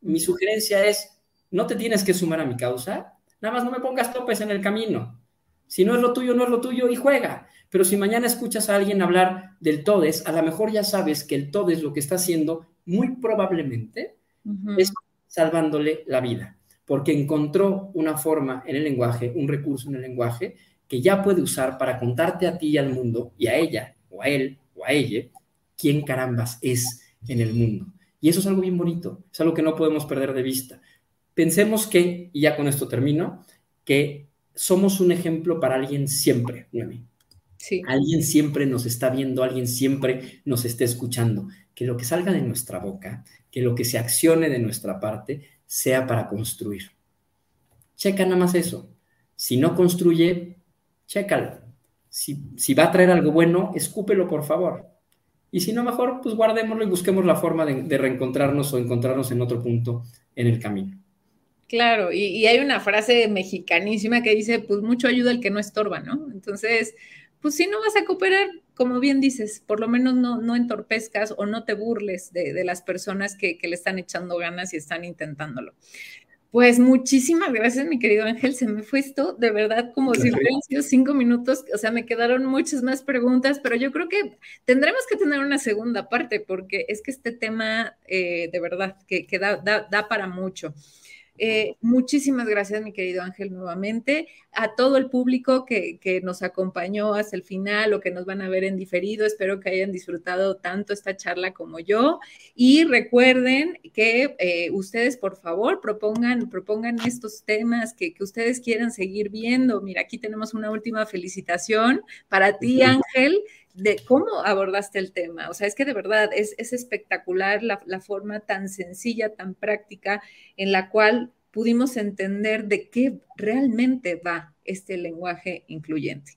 Mi sugerencia es, no te tienes que sumar a mi causa, nada más no me pongas topes en el camino. Si no es lo tuyo, no es lo tuyo y juega. Pero si mañana escuchas a alguien hablar del todes, a lo mejor ya sabes que el todes lo que está haciendo, muy probablemente, es salvándole la vida porque encontró una forma en el lenguaje, un recurso en el lenguaje que ya puede usar para contarte a ti y al mundo, y a ella, o a él, o a ella, quién carambas es en el mundo. Y eso es algo bien bonito, es algo que no podemos perder de vista. Pensemos que, y ya con esto termino, que somos un ejemplo para alguien siempre, Sí. Alguien siempre nos está viendo, alguien siempre nos está escuchando. Que lo que salga de nuestra boca, que lo que se accione de nuestra parte, sea para construir. Checa nada más eso. Si no construye, chécalo. Si, si va a traer algo bueno, escúpelo, por favor. Y si no, mejor, pues guardémoslo y busquemos la forma de, reencontrarnos o encontrarnos en otro punto en el camino. Claro, y, y, hay una frase mexicanísima que dice, pues mucho ayuda el que no estorba, ¿no? Entonces, pues si no vas a cooperar, como bien dices, por lo menos no, no entorpezcas o no te burles de, las personas que, le están echando ganas y están intentándolo. Pues muchísimas gracias, mi querido Ángel. Se me fue esto, de verdad, como si hubieran sido cinco minutos. O sea, me quedaron muchas más preguntas, pero yo creo que tendremos que tener una segunda parte, porque es que este tema, eh, de verdad, que, da, da, da, para mucho. Eh, muchísimas gracias, mi querido Ángel, nuevamente. A todo el público que, nos acompañó hasta el final o que nos van a ver en diferido, espero que hayan disfrutado tanto esta charla como yo. Y recuerden que eh, ustedes, por favor, propongan, propongan estos temas que, ustedes quieran seguir viendo. Mira, aquí tenemos una última felicitación para ti, Ángel de cómo abordaste el tema. O sea, es que de verdad es, espectacular la, la, forma tan sencilla, tan práctica en la cual pudimos entender de qué realmente va este lenguaje incluyente.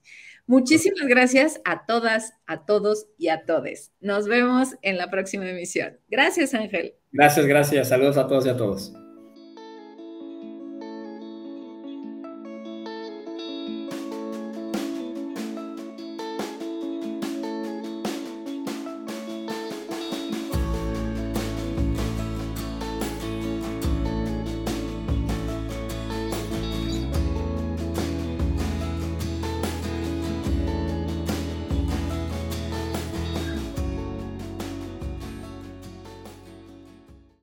Muchísimas gracias a todas, a todos y a todes. Nos vemos en la próxima emisión. Gracias, Ángel. Gracias, gracias. Saludos a todos y a todos.